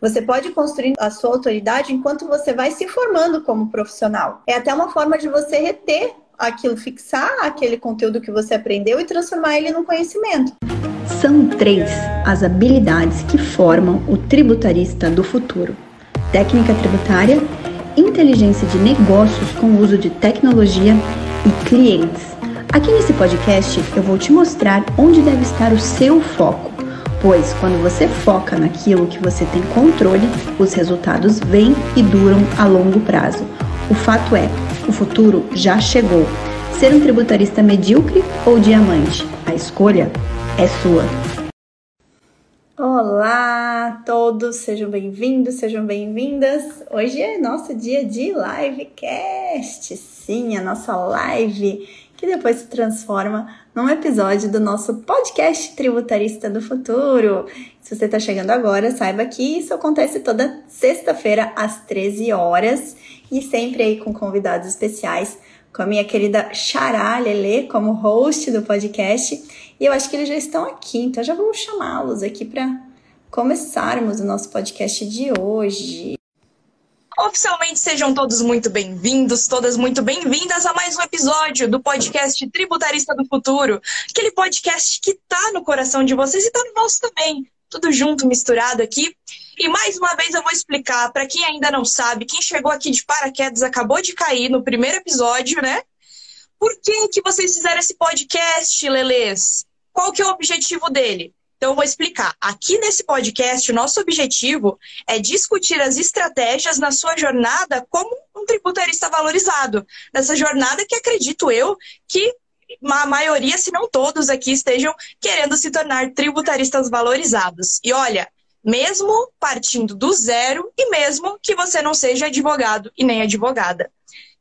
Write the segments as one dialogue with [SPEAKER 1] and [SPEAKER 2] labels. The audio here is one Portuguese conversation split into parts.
[SPEAKER 1] Você pode construir a sua autoridade enquanto você vai se formando como profissional. É até uma forma de você reter aquilo, fixar aquele conteúdo que você aprendeu e transformar ele num conhecimento.
[SPEAKER 2] São três as habilidades que formam o tributarista do futuro: técnica tributária, inteligência de negócios com uso de tecnologia e clientes. Aqui nesse podcast eu vou te mostrar onde deve estar o seu foco, pois quando você foca naquilo que você tem controle, os resultados vêm e duram a longo prazo. O fato é, o futuro já chegou. Ser um tributarista medíocre ou diamante? A escolha é sua.
[SPEAKER 1] Olá a todos, sejam bem-vindos, sejam bem-vindas. Hoje é nosso dia de livecast, sim, a nossa live que depois se transforma num episódio do nosso podcast Tributarista do Futuro. Se você está chegando agora, saiba que isso acontece toda sexta-feira às 13 horas e sempre aí com convidados especiais, com a minha querida Xará Lele como host do podcast. E eu acho que eles já estão aqui, então já vamos chamá-los aqui para começarmos o nosso podcast de hoje.
[SPEAKER 3] Oficialmente sejam todos muito bem-vindos, todas muito bem-vindas a mais um episódio do podcast Tributarista do Futuro. Aquele podcast que tá no coração de vocês e tá no nosso também. Tudo junto, misturado aqui. E mais uma vez eu vou explicar para quem ainda não sabe, quem chegou aqui de paraquedas acabou de cair no primeiro episódio, né? Por que, que vocês fizeram esse podcast, Lelês? Qual que é o objetivo dele? Então, eu vou explicar. Aqui nesse podcast, o nosso objetivo é discutir as estratégias na sua jornada como um tributarista valorizado. Nessa jornada que acredito eu que a maioria, se não todos aqui, estejam querendo se tornar tributaristas valorizados. E olha, mesmo partindo do zero e mesmo que você não seja advogado e nem advogada.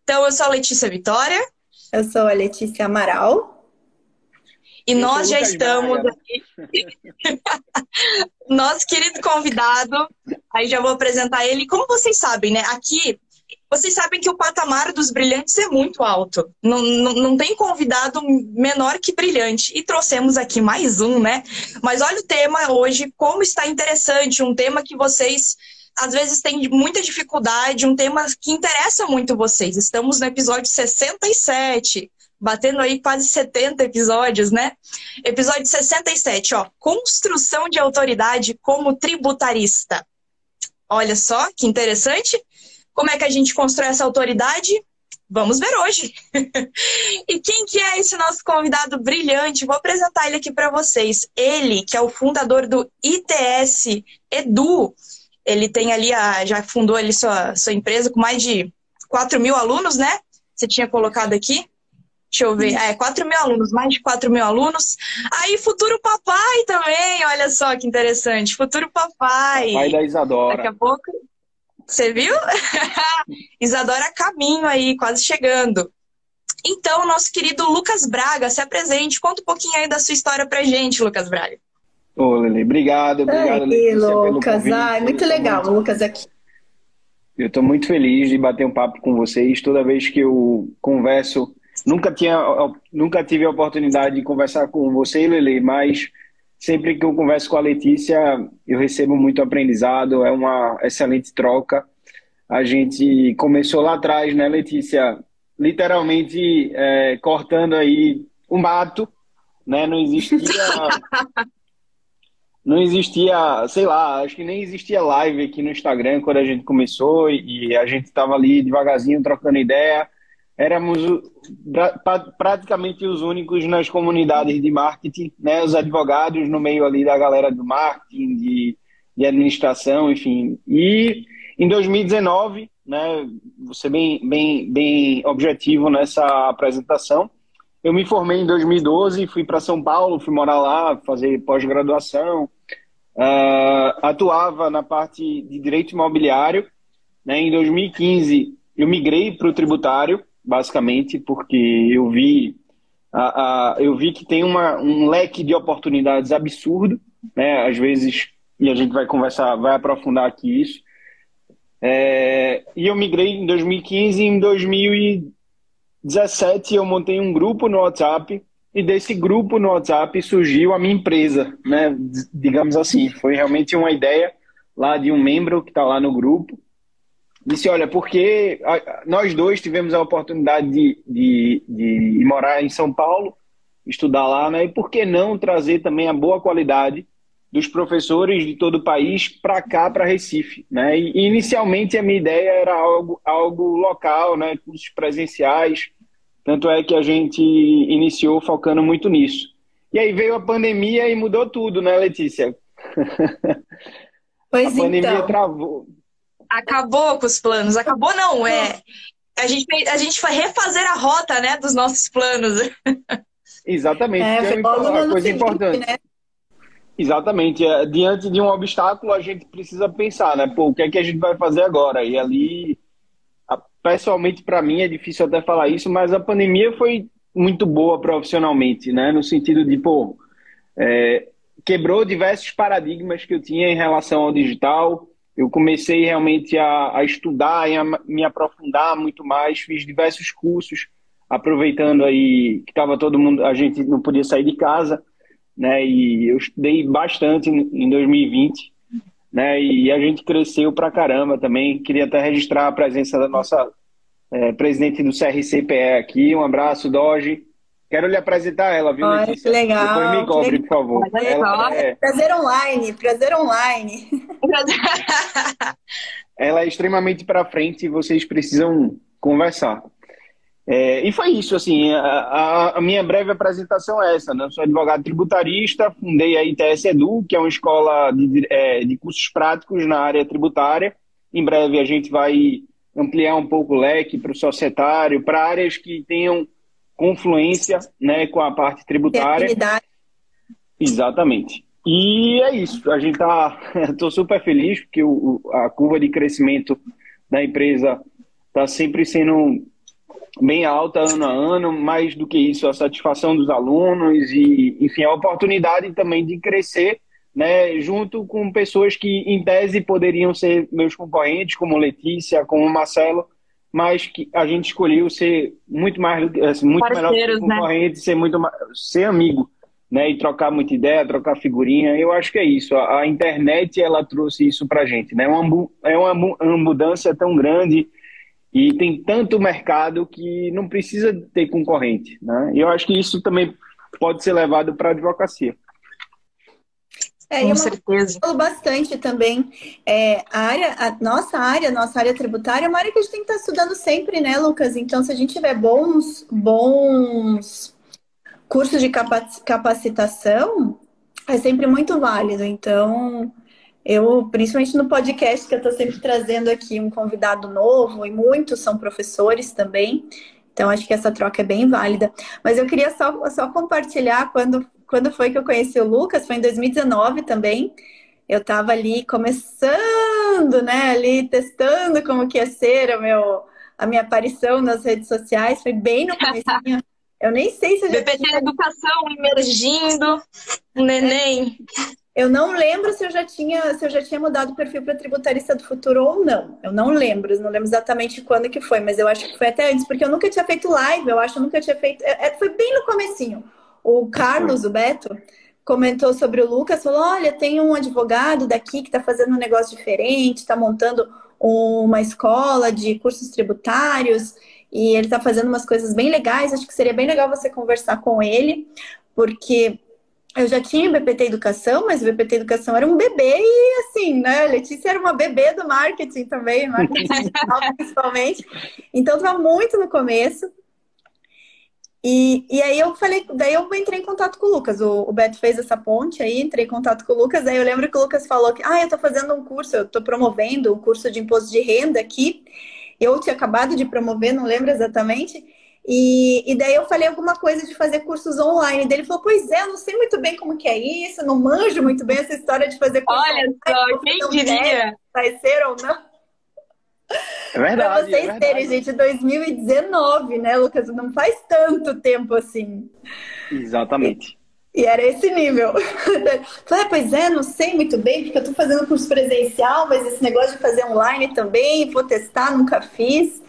[SPEAKER 3] Então, eu sou a Letícia Vitória.
[SPEAKER 1] Eu sou a Letícia Amaral.
[SPEAKER 3] E Eu nós já estamos aqui. Nosso querido convidado, aí já vou apresentar ele. Como vocês sabem, né? Aqui, vocês sabem que o patamar dos brilhantes é muito alto. Não, não, não tem convidado menor que brilhante. E trouxemos aqui mais um, né? Mas olha o tema hoje, como está interessante. Um tema que vocês às vezes têm muita dificuldade, um tema que interessa muito vocês. Estamos no episódio 67 batendo aí quase 70 episódios, né? Episódio 67, ó, construção de autoridade como tributarista. Olha só que interessante. Como é que a gente constrói essa autoridade? Vamos ver hoje. e quem que é esse nosso convidado brilhante? Vou apresentar ele aqui para vocês. Ele, que é o fundador do ITS Edu. Ele tem ali, a, já fundou ali sua, sua empresa com mais de 4 mil alunos, né? Você tinha colocado aqui. Deixa eu ver. É, 4 mil alunos, mais de 4 mil alunos. Aí, futuro papai também, olha só que interessante. Futuro papai.
[SPEAKER 4] Pai da Isadora.
[SPEAKER 3] Daqui a pouco. Você viu? Isadora caminho aí, quase chegando. Então, nosso querido Lucas Braga, se apresente, conta um pouquinho aí da sua história pra gente, Lucas Braga.
[SPEAKER 4] Ô, Lili, obrigado, obrigado,
[SPEAKER 1] Ai, Lucas. Ai, muito legal, muito... Lucas aqui.
[SPEAKER 4] Eu estou muito feliz de bater um papo com vocês. Toda vez que eu converso Nunca, tinha, nunca tive a oportunidade de conversar com você, Lele, mas sempre que eu converso com a Letícia, eu recebo muito aprendizado, é uma excelente troca. A gente começou lá atrás, né, Letícia? Literalmente é, cortando aí um mato, né? Não existia. não existia, sei lá, acho que nem existia live aqui no Instagram quando a gente começou e a gente estava ali devagarzinho trocando ideia éramos praticamente os únicos nas comunidades de marketing, né? Os advogados no meio ali da galera do marketing, de, de administração, enfim. E em 2019, né? Você bem, bem, bem objetivo nessa apresentação. Eu me formei em 2012, fui para São Paulo, fui morar lá, fazer pós-graduação. Uh, atuava na parte de direito imobiliário. Né? Em 2015, eu migrei para o tributário basicamente, porque eu vi, a, a, eu vi que tem uma, um leque de oportunidades absurdo, né? Às vezes, e a gente vai conversar, vai aprofundar aqui isso. É, e eu migrei em 2015 e em 2017 eu montei um grupo no WhatsApp e desse grupo no WhatsApp surgiu a minha empresa, né? Digamos assim, foi realmente uma ideia lá de um membro que está lá no grupo. Disse, olha, porque nós dois tivemos a oportunidade de, de, de morar em São Paulo, estudar lá, né? E por que não trazer também a boa qualidade dos professores de todo o país para cá, para Recife, né? E inicialmente a minha ideia era algo, algo local, né? Cursos presenciais, tanto é que a gente iniciou focando muito nisso. E aí veio a pandemia e mudou tudo, né, Letícia?
[SPEAKER 1] Pois
[SPEAKER 4] a pandemia
[SPEAKER 1] então.
[SPEAKER 4] travou.
[SPEAKER 3] Acabou com os planos. Acabou não, é. A gente, a gente foi refazer a rota, né, dos nossos planos.
[SPEAKER 4] Exatamente.
[SPEAKER 1] É,
[SPEAKER 4] é
[SPEAKER 1] uma
[SPEAKER 4] coisa
[SPEAKER 1] seguinte,
[SPEAKER 4] importante.
[SPEAKER 1] Né?
[SPEAKER 4] Exatamente. É, diante de um obstáculo, a gente precisa pensar, né? Pô, o que é que a gente vai fazer agora? E ali, pessoalmente, para mim, é difícil até falar isso, mas a pandemia foi muito boa profissionalmente, né? No sentido de, pô, é, quebrou diversos paradigmas que eu tinha em relação ao digital. Eu comecei realmente a, a estudar e a me aprofundar muito mais, fiz diversos cursos, aproveitando aí que estava todo mundo, a gente não podia sair de casa, né? E eu estudei bastante em 2020, né? E a gente cresceu pra caramba também. Queria até registrar a presença da nossa é, presidente do CRCPE aqui. Um abraço, Doge. Quero lhe apresentar ela, viu,
[SPEAKER 1] Ai, que legal.
[SPEAKER 4] Depois me cobre, por favor.
[SPEAKER 3] Ela
[SPEAKER 4] é,
[SPEAKER 1] Prazer online, prazer online.
[SPEAKER 4] ela é extremamente para frente e vocês precisam conversar. É, e foi isso, assim, a, a, minha breve apresentação é essa, né? Eu sou advogado tributarista, fundei a ITS Edu, que é uma escola de, é, de cursos práticos na área tributária. Em breve a gente vai ampliar um pouco o leque para o societário, para áreas que tenham confluência né, com a parte tributária. Exatamente. E é isso. A gente tá. Estou super feliz porque o, a curva de crescimento da empresa está sempre sendo bem alta ano a ano. Mais do que isso, a satisfação dos alunos e, enfim, a oportunidade também de crescer, né, junto com pessoas que, em tese, poderiam ser meus concorrentes, como Letícia, como Marcelo, mas que a gente escolheu ser muito mais assim, muito melhor que
[SPEAKER 3] né?
[SPEAKER 4] concorrente, ser muito ma- ser amigo, né, e trocar muita ideia, trocar figurinha. Eu acho que é isso. A, a internet ela trouxe isso pra gente, né? Uma, é uma, uma mudança tão grande e tem tanto mercado que não precisa ter concorrente, né? E eu acho que isso também pode ser levado para a advocacia.
[SPEAKER 1] É, e
[SPEAKER 3] Com certeza.
[SPEAKER 1] falo bastante também. É, a área, a nossa área, nossa área tributária é uma área que a gente tem que estar estudando sempre, né, Lucas? Então, se a gente tiver bons, bons cursos de capaci- capacitação, é sempre muito válido. Então, eu, principalmente no podcast, que eu estou sempre trazendo aqui um convidado novo, e muitos são professores também. Então, acho que essa troca é bem válida. Mas eu queria só, só compartilhar quando, quando foi que eu conheci o Lucas, foi em 2019 também. Eu estava ali começando, né, ali testando como que ia ser o meu, a minha aparição nas redes sociais, foi bem no comecinho. Eu nem sei se eu já
[SPEAKER 3] BPT
[SPEAKER 1] tinha,
[SPEAKER 3] Educação emergindo, o neném.
[SPEAKER 1] eu não lembro se eu já tinha, se eu já tinha mudado o perfil para tributarista do futuro ou não. Eu não lembro, não lembro exatamente quando que foi, mas eu acho que foi até antes, porque eu nunca tinha feito live, eu acho que eu nunca tinha feito, é, é, foi bem no comecinho. O Carlos, o Beto, comentou sobre o Lucas, falou: olha, tem um advogado daqui que está fazendo um negócio diferente, está montando uma escola de cursos tributários e ele está fazendo umas coisas bem legais. Acho que seria bem legal você conversar com ele, porque eu já tinha BPT Educação, mas o BPT Educação era um bebê e assim, né? A Letícia era uma bebê do marketing também, marketing digital principalmente. Então estava muito no começo. E, e aí eu falei, daí eu entrei em contato com o Lucas. O, o Beto fez essa ponte aí, entrei em contato com o Lucas. Aí eu lembro que o Lucas falou que, ah, eu tô fazendo um curso, eu tô promovendo um curso de imposto de renda aqui. Eu tinha acabado de promover, não lembro exatamente. E, e daí eu falei alguma coisa de fazer cursos online. Daí ele falou, pois é, eu não sei muito bem como que é isso, não manjo muito bem essa história de fazer curso
[SPEAKER 3] Olha
[SPEAKER 1] online.
[SPEAKER 3] só,
[SPEAKER 1] vou
[SPEAKER 3] quem diria?
[SPEAKER 1] Vai ser ou não?
[SPEAKER 4] É
[SPEAKER 1] Pra
[SPEAKER 4] verdade.
[SPEAKER 1] vocês
[SPEAKER 4] é verdade.
[SPEAKER 1] terem, gente, 2019, né, Lucas? Não faz tanto tempo assim.
[SPEAKER 4] Exatamente.
[SPEAKER 1] E era esse nível. Falei, ah, pois é, não sei muito bem, porque eu tô fazendo curso presencial, mas esse negócio de fazer online também, vou testar, nunca fiz.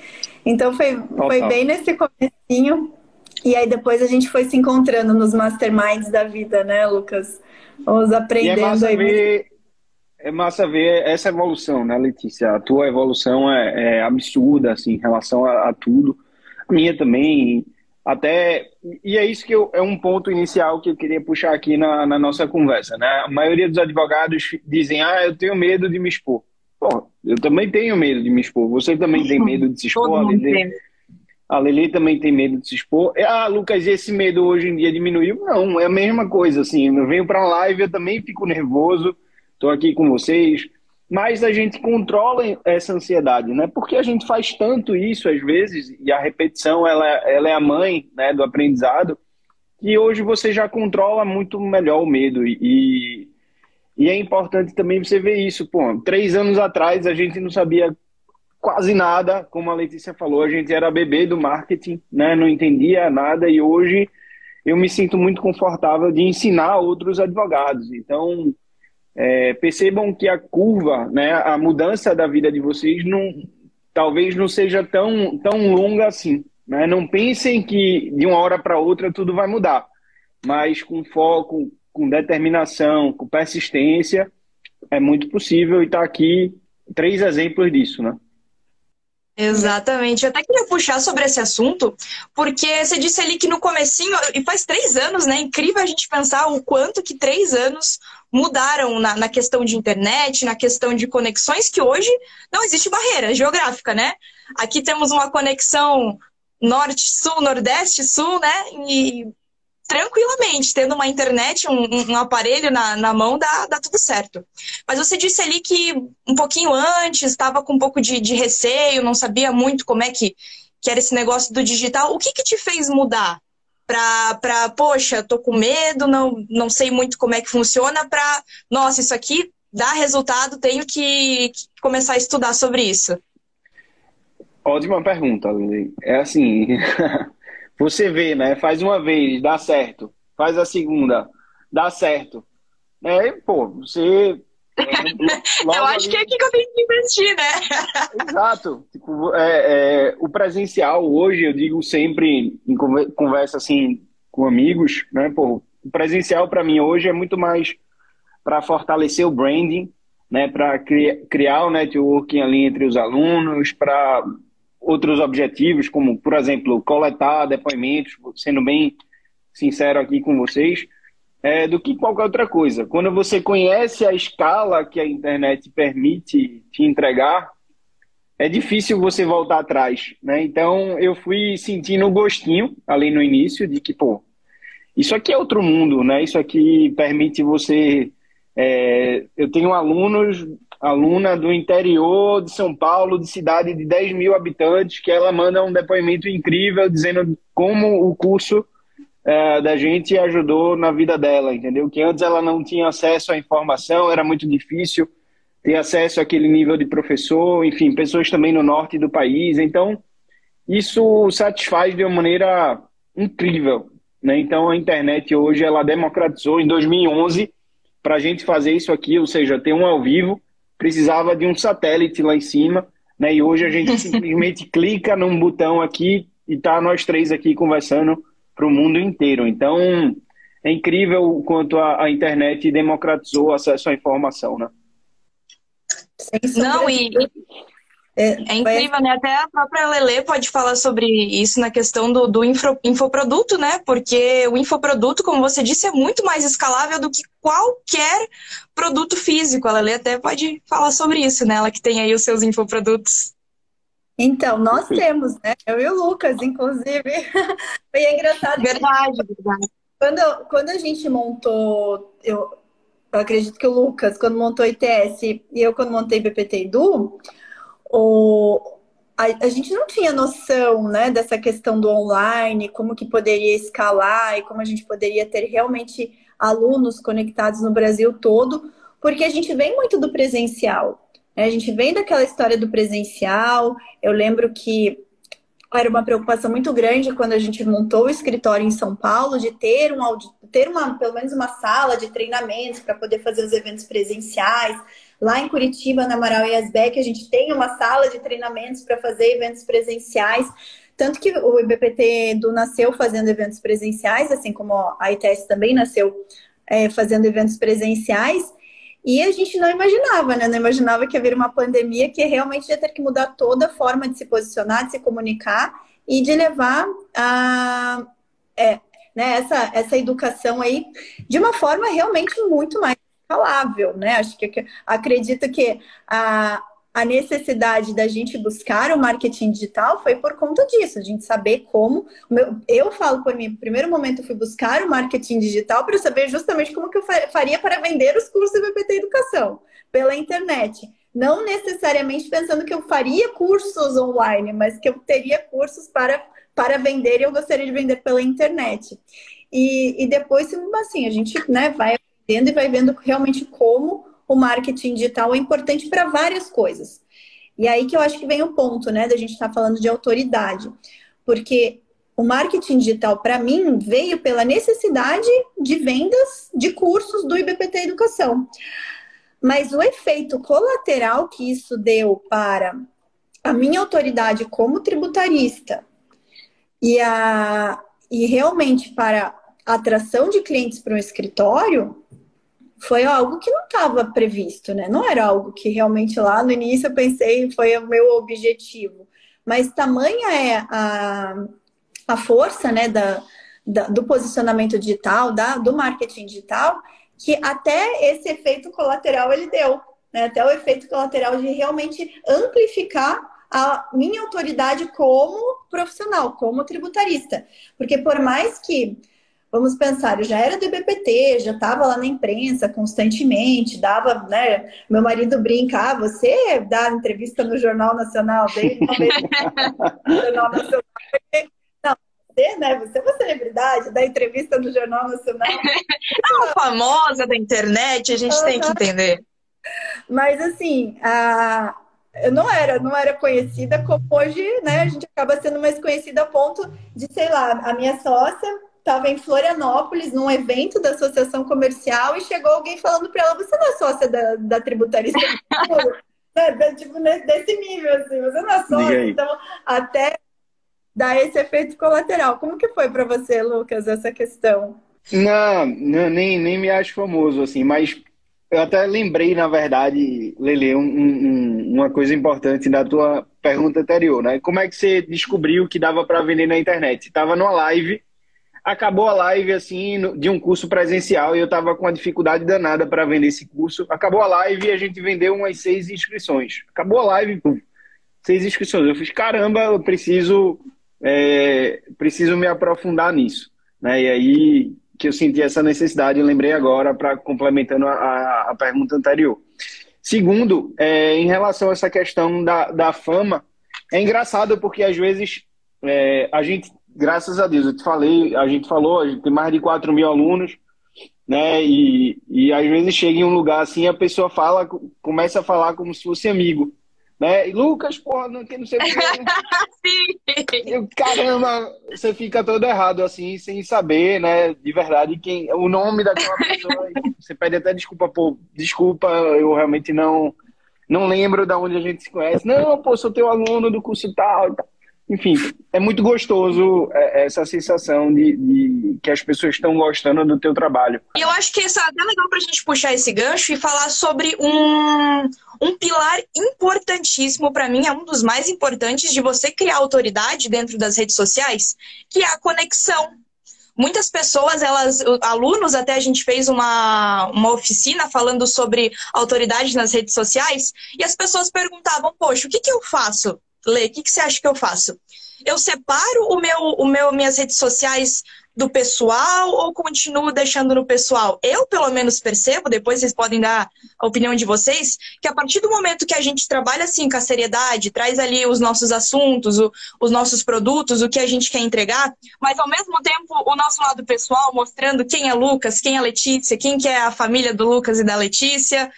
[SPEAKER 1] Então foi, foi bem nesse comecinho. E aí depois a gente foi se encontrando nos masterminds da vida, né, Lucas? Vamos
[SPEAKER 4] E é
[SPEAKER 1] aprendendo
[SPEAKER 4] massa
[SPEAKER 1] aí.
[SPEAKER 4] ver, é massa ver essa evolução, né, Letícia? A tua evolução é, é absurda, assim, em relação a, a, tudo. A minha também, até... E é isso que eu, é um ponto inicial que eu queria puxar aqui na, na nossa conversa, né? A maioria dos advogados dizem, ah, eu tenho medo de me expor. Pô, eu também tenho medo de me expor. Você também tem medo de se expor, a Lelê, a também tem medo de se expor. Ah, Lucas, esse medo hoje em dia diminuiu? Não, é a mesma coisa, assim. Eu venho para uma live, eu também fico nervoso, estou aqui com vocês. Mas a gente controla essa ansiedade, né? Porque a gente faz tanto isso às vezes, e a repetição ela, ela é a mãe né, do aprendizado, que hoje você já controla muito melhor o medo. E, e é importante também você ver isso. Pô, três anos atrás a gente não sabia quase nada, como a Letícia falou, a gente era bebê do marketing, né? não entendia nada e hoje eu me sinto muito confortável de ensinar outros advogados. Então, é, percebam que a curva, né, a mudança da vida de vocês não, talvez não seja tão, tão longa assim. Né? Não pensem que de uma hora para outra tudo vai mudar, mas com foco, com determinação, com persistência, é muito possível e está aqui três exemplos disso, né?
[SPEAKER 3] Exatamente. Eu até queria puxar sobre esse assunto, porque você disse ali que no comecinho, e faz três anos, né? Incrível a gente pensar o quanto que três anos mudaram na, na questão de internet, na questão de conexões, que hoje não existe barreira geográfica, né? Aqui temos uma conexão norte-sul, nordeste-sul, né? E tranquilamente, tendo uma internet, um, um aparelho na, na mão, dá, dá tudo certo. Mas você disse ali que um pouquinho antes estava com um pouco de, de receio, não sabia muito como é que, que era esse negócio do digital. O que, que te fez mudar? Pra, poxa, tô com medo, não, não sei muito como é que funciona, para, nossa, isso aqui dá resultado, tenho que, que começar a estudar sobre isso.
[SPEAKER 4] Ótima pergunta, Lili. É assim, Você vê, né? Faz uma vez, dá certo. Faz a segunda, dá certo. É, pô, você.
[SPEAKER 3] Eu acho ali... que é aqui que eu tenho que investir, né?
[SPEAKER 4] Exato. Tipo, é, é, o presencial hoje, eu digo sempre em conversa assim com amigos, né? Pô, o presencial para mim hoje é muito mais para fortalecer o branding, né? Para criar, criar o networking ali entre os alunos, para outros objetivos, como, por exemplo, coletar depoimentos, sendo bem sincero aqui com vocês, é, do que qualquer outra coisa. Quando você conhece a escala que a internet permite te entregar, é difícil você voltar atrás, né? Então, eu fui sentindo o gostinho ali no início de que, pô, isso aqui é outro mundo, né? Isso aqui permite você... É, eu tenho alunos aluna do interior de São Paulo, de cidade de 10 mil habitantes, que ela manda um depoimento incrível dizendo como o curso é, da gente ajudou na vida dela, entendeu? Que antes ela não tinha acesso à informação, era muito difícil ter acesso àquele nível de professor, enfim, pessoas também no norte do país. Então, isso satisfaz de uma maneira incrível. Né? Então, a internet hoje ela democratizou em 2011 para a gente fazer isso aqui, ou seja, ter um ao vivo precisava de um satélite lá em cima, né? E hoje a gente simplesmente clica num botão aqui e tá nós três aqui conversando para o mundo inteiro. Então é incrível o quanto a, a internet democratizou o acesso à informação, né?
[SPEAKER 3] Não, e, é, é incrível, né? Até a própria Lele pode falar sobre isso na questão do, do info, infoproduto, né? Porque o infoproduto, como você disse, é muito mais escalável do que qualquer produto físico. A Lele até pode falar sobre isso, né? Ela que tem aí os seus infoprodutos.
[SPEAKER 1] Então, nós temos, né? Eu e o Lucas, inclusive. Foi engraçado.
[SPEAKER 3] Verdade, verdade.
[SPEAKER 1] Quando, quando a gente montou, eu, eu acredito que o Lucas, quando montou ITS e eu quando montei BPT Edu, o, a, a, gente não tinha noção né, dessa questão do online, como que poderia escalar e como a gente poderia ter realmente alunos conectados no Brasil todo, porque a gente vem muito do presencial. Né? A gente vem daquela história do presencial. Eu lembro que era uma preocupação muito grande quando a gente montou o escritório em São Paulo de ter um ter uma pelo menos uma sala de treinamentos para poder fazer os eventos presenciais. Lá em Curitiba, na Amaral e Asbeck, a gente tem uma sala de treinamentos para fazer eventos presenciais. Tanto que o IBPT do nasceu fazendo eventos presenciais, assim como a ITS também nasceu é, fazendo eventos presenciais. E a gente não imaginava, né? Não imaginava que ia haver uma pandemia que realmente ia ter que mudar toda a forma de se posicionar, de se comunicar e de levar a, é, né, essa, essa educação aí de uma forma realmente muito mais escalável, né? Acho que acredito que a, a necessidade da gente buscar o marketing digital foi por conta disso, a gente saber como. Eu falo por mim, no primeiro momento eu fui buscar o marketing digital para saber justamente como que eu faria para vender os cursos do BPT Educação pela internet. Não necessariamente pensando que eu faria cursos online, mas que eu teria cursos para, para vender e eu gostaria de vender pela internet. E, e depois, assim, a gente né, vai aprendendo e vai vendo realmente como o marketing digital é importante para várias coisas. E aí que eu acho que vem o ponto, né, da gente estar tá falando de autoridade. Porque o marketing digital, para mim, veio pela necessidade de vendas de cursos do IBPT Educação. Mas o efeito colateral que isso deu para a minha autoridade como tributarista e, a, e realmente para a atração de clientes para o escritório foi algo que não estava previsto, né? Não era algo que realmente lá no início eu pensei foi o meu objetivo. Mas tamanha é a, a força né, da, da do posicionamento digital, da, do marketing digital, que até esse efeito colateral ele deu. Né? Até o efeito colateral de realmente amplificar a minha autoridade como profissional, como tributarista. Porque por mais que Vamos pensar, eu já era do IBPT, já estava lá na imprensa constantemente, dava, né? Meu marido brinca, ah, você dá entrevista no Jornal Nacional dele, no Jornal Nacional. Não, você, né? Você é uma celebridade, dá entrevista no Jornal Nacional.
[SPEAKER 3] É uma famosa da internet, a gente uhum. tem que entender.
[SPEAKER 1] Mas assim, a, eu não era, não era conhecida como hoje, né? A gente acaba sendo mais conhecida a ponto de, sei lá, a minha sócia estava em Florianópolis, num evento da associação comercial, e chegou alguém falando para ela: Você não é sócia da, da tributarista? tipo, desse nível, assim, você não é sócia. Então, até dar esse efeito colateral. Como que foi para você, Lucas, essa questão?
[SPEAKER 4] Não, não, nem, nem me acho famoso, assim, mas eu até lembrei, na verdade, Lele, um, um, uma coisa importante da tua pergunta anterior, né? Como é que você descobriu que dava para vender na internet? Estava numa live acabou a live assim de um curso presencial e eu estava com uma dificuldade danada para vender esse curso. Acabou a live e a gente vendeu umas seis inscrições. Acabou a live, pum, seis inscrições. Eu fiz caramba, eu preciso é, preciso me aprofundar nisso, né? E aí que eu senti essa necessidade, lembrei agora para complementando a, a, pergunta anterior. Segundo, é, em relação a essa questão da, da fama, é engraçado porque às vezes é, a gente graças a Deus, eu te falei, a gente falou, a gente tem mais de 4 mil alunos, né? E, e às vezes chega em um lugar assim, a pessoa fala, começa a falar como se fosse amigo. Né? E Lucas, porra, não, não sei o que. Eu, caramba, você fica todo errado assim, sem saber, né? De verdade, quem o nome daquela pessoa. você pede até desculpa, pô, desculpa, eu realmente não não lembro de onde a gente se conhece. Não, pô, sou teu aluno do curso tal e tal enfim, é muito gostoso é, essa sensação de, de que as pessoas estão gostando do teu trabalho.
[SPEAKER 3] E eu acho que isso é até legal para a gente puxar esse gancho e falar sobre um, um pilar importantíssimo para mim, é um dos mais importantes de você criar autoridade dentro das redes sociais, que é a conexão. Muitas pessoas, elas, alunos, até a gente fez uma, uma oficina falando sobre autoridade nas redes sociais, e as pessoas perguntavam, poxa, o que, que eu faço Lê, o que, que você acha que eu faço? Eu separo o meu, o meu, minhas redes sociais do pessoal ou continuo deixando no pessoal? Eu, pelo menos, percebo, depois vocês podem dar a opinião de vocês, que a partir do momento que a gente trabalha assim com a seriedade, traz ali os nossos assuntos, o, os nossos produtos, o que a gente quer entregar, mas ao mesmo tempo o nosso lado pessoal, mostrando quem é Lucas, quem é Letícia, quem que é a família do Lucas e da Letícia,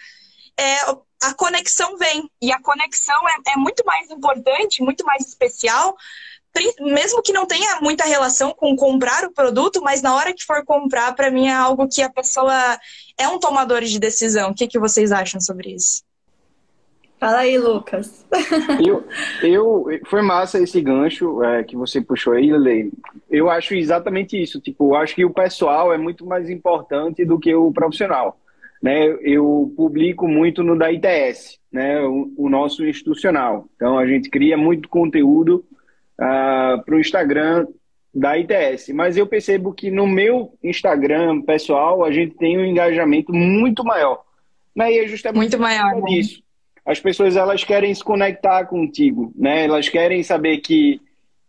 [SPEAKER 3] é, a conexão vem. E a conexão é, é muito mais importante, muito mais especial, mesmo que não tenha muita relação com comprar o produto, mas na hora que for comprar, para mim é algo que a pessoa é um tomador de decisão. O que, que vocês acham sobre isso?
[SPEAKER 1] Fala aí, Lucas.
[SPEAKER 4] eu, eu, foi massa esse gancho é, que você puxou aí, Lele. Eu acho exatamente isso. Tipo, eu acho que o pessoal é muito mais importante do que o profissional. Né, eu publico muito no da ITS, né, o, o nosso institucional. Então, a gente cria muito conteúdo uh, ah, para o Instagram da ITS. Mas eu percebo que no meu Instagram pessoal, a gente tem um engajamento muito maior. Né? E é justamente
[SPEAKER 3] muito maior
[SPEAKER 4] né? disso. As pessoas elas querem se conectar contigo, né? Elas querem saber que,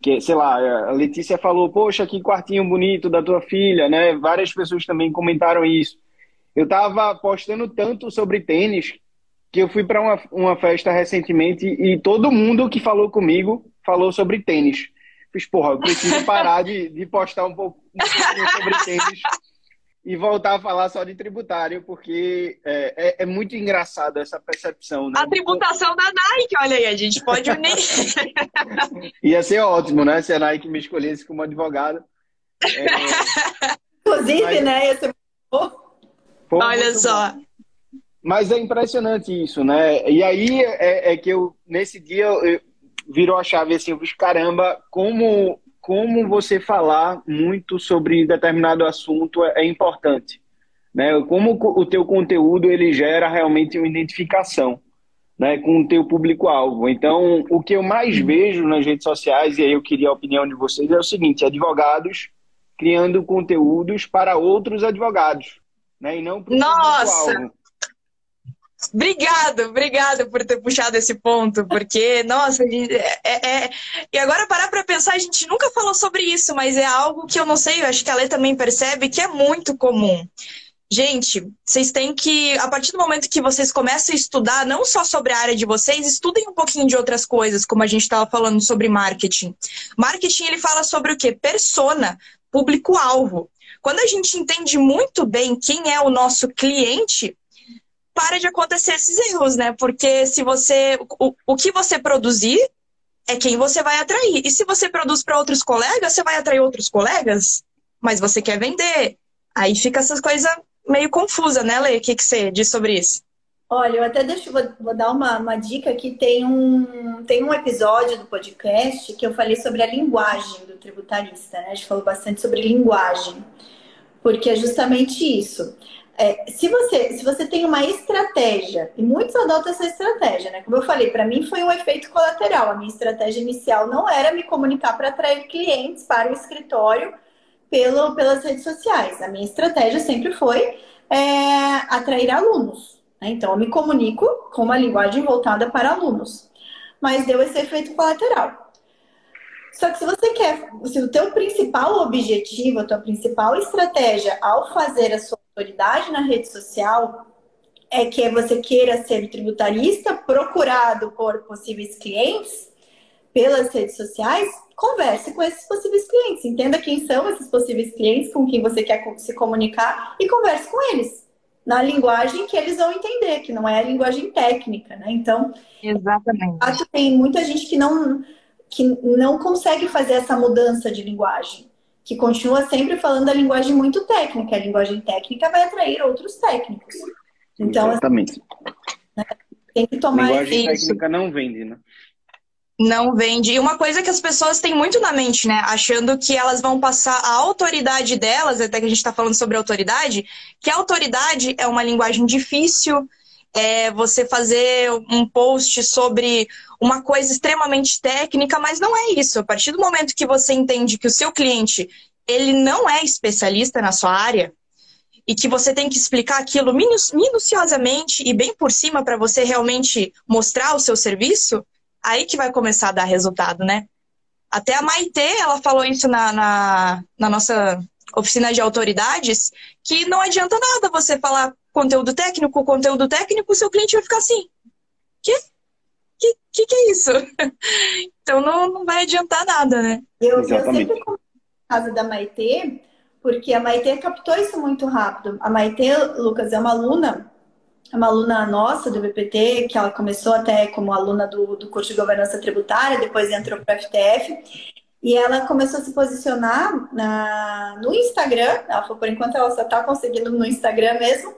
[SPEAKER 4] que, sei lá, a Letícia falou, poxa, que quartinho bonito da tua filha, né? Várias pessoas também comentaram isso. Eu estava postando tanto sobre tênis que eu fui para uma, uma festa recentemente e todo mundo que falou comigo falou sobre tênis. Fiz, porra, eu preciso parar de, de postar um pouco, um pouco sobre tênis e voltar a falar só de tributário, porque é, é, é muito engraçado essa percepção. Né?
[SPEAKER 3] A tributação da Nike, olha aí, a gente pode unir.
[SPEAKER 4] Ia ser ótimo, né? Se a Nike me escolhesse como advogado.
[SPEAKER 1] É... Inclusive, Mas... né? Ia ser
[SPEAKER 3] Pô, olha só. Bom.
[SPEAKER 4] Mas é impressionante isso, né? E aí é, é que eu, nesse dia, eu, virou a chave assim, eu fiz, caramba, como como você falar muito sobre determinado assunto é, é importante, né? Como o teu conteúdo ele gera realmente uma identificação, né, com o teu público-alvo. Então, o que eu mais uhum. vejo nas redes sociais e aí eu queria a opinião de vocês é o seguinte: advogados criando conteúdos para outros advogados, né, e não para
[SPEAKER 3] público-alvo. Obrigado, obrigado por ter puxado esse ponto, porque, nossa, é, é, é... e agora parar para pensar, a gente nunca falou sobre isso, mas é algo que eu não sei, eu acho que a Lê também percebe que é muito comum. Gente, vocês têm que, a partir do momento que vocês começam a estudar, não só sobre a área de vocês, estudem um pouquinho de outras coisas, como a gente estava falando sobre marketing. Marketing, ele fala sobre o quê? Persona, público-alvo. Quando a gente entende muito bem quem é o nosso cliente, para de acontecer esses erros, né? Porque se você. O, o que você produzir é quem você vai atrair. E se você produz para outros colegas, você vai atrair outros colegas, mas você quer vender. Aí fica essas coisas meio confusa, né, Lê? O que, que você diz sobre isso?
[SPEAKER 1] Olha, eu até deixo, vou, vou dar uma, uma dica que tem um, tem um episódio do podcast que eu falei sobre a linguagem do tributarista, né? A gente falou bastante sobre linguagem, porque é justamente isso. É, se, você, se você tem uma estratégia, e muitos adotam essa estratégia, né? Como eu falei, para mim foi um efeito colateral. A minha estratégia inicial não era me comunicar para atrair clientes para o escritório pelo, pelas redes sociais. A minha estratégia sempre foi é, atrair alunos. Né? Então, eu me comunico com uma linguagem voltada para alunos. Mas deu esse efeito colateral. Só que se você quer, se o teu principal objetivo, a tua principal estratégia ao fazer a sua autoridade na rede social é que você queira ser tributarista procurado por possíveis clientes pelas redes sociais, converse com esses possíveis clientes, entenda quem são esses possíveis clientes com quem você quer se comunicar e converse com eles na linguagem que eles vão entender, que não é a linguagem técnica, né? Então,
[SPEAKER 3] exatamente.
[SPEAKER 1] Tem muita gente que não que não consegue fazer essa mudança de linguagem, que continua sempre falando a linguagem muito técnica. A linguagem técnica vai atrair outros técnicos. Então,
[SPEAKER 4] Exatamente.
[SPEAKER 1] Assim, né, tem que tomar
[SPEAKER 4] a linguagem isso. técnica não vende, né?
[SPEAKER 3] Não vende. E uma coisa que as pessoas têm muito na mente, né? Achando que elas vão passar a autoridade delas, até que a gente está falando sobre autoridade, que a autoridade é uma linguagem difícil, é você fazer um post sobre uma coisa extremamente técnica, mas não é isso. A partir do momento que você entende que o seu cliente ele não é especialista na sua área e que você tem que explicar aquilo minuciosamente e bem por cima para você realmente mostrar o seu serviço, aí que vai começar a dar resultado, né? Até a Maite, ela falou isso na, na, na nossa oficina de autoridades, que não adianta nada você falar conteúdo técnico, conteúdo técnico, o seu cliente vai ficar assim. Que? Que, que, que é isso? então não, não vai adiantar nada, né?
[SPEAKER 1] Eu, eu sempre comento a casa da Maitê, porque a Maitê captou isso muito rápido. A Maitê, Lucas, é uma aluna, é uma aluna nossa do BPT, que ela começou até como aluna do, do curso de governança tributária, depois entrou para o FTF. E ela começou a se posicionar na, no Instagram. Ela falou, por enquanto ela só está conseguindo no Instagram mesmo.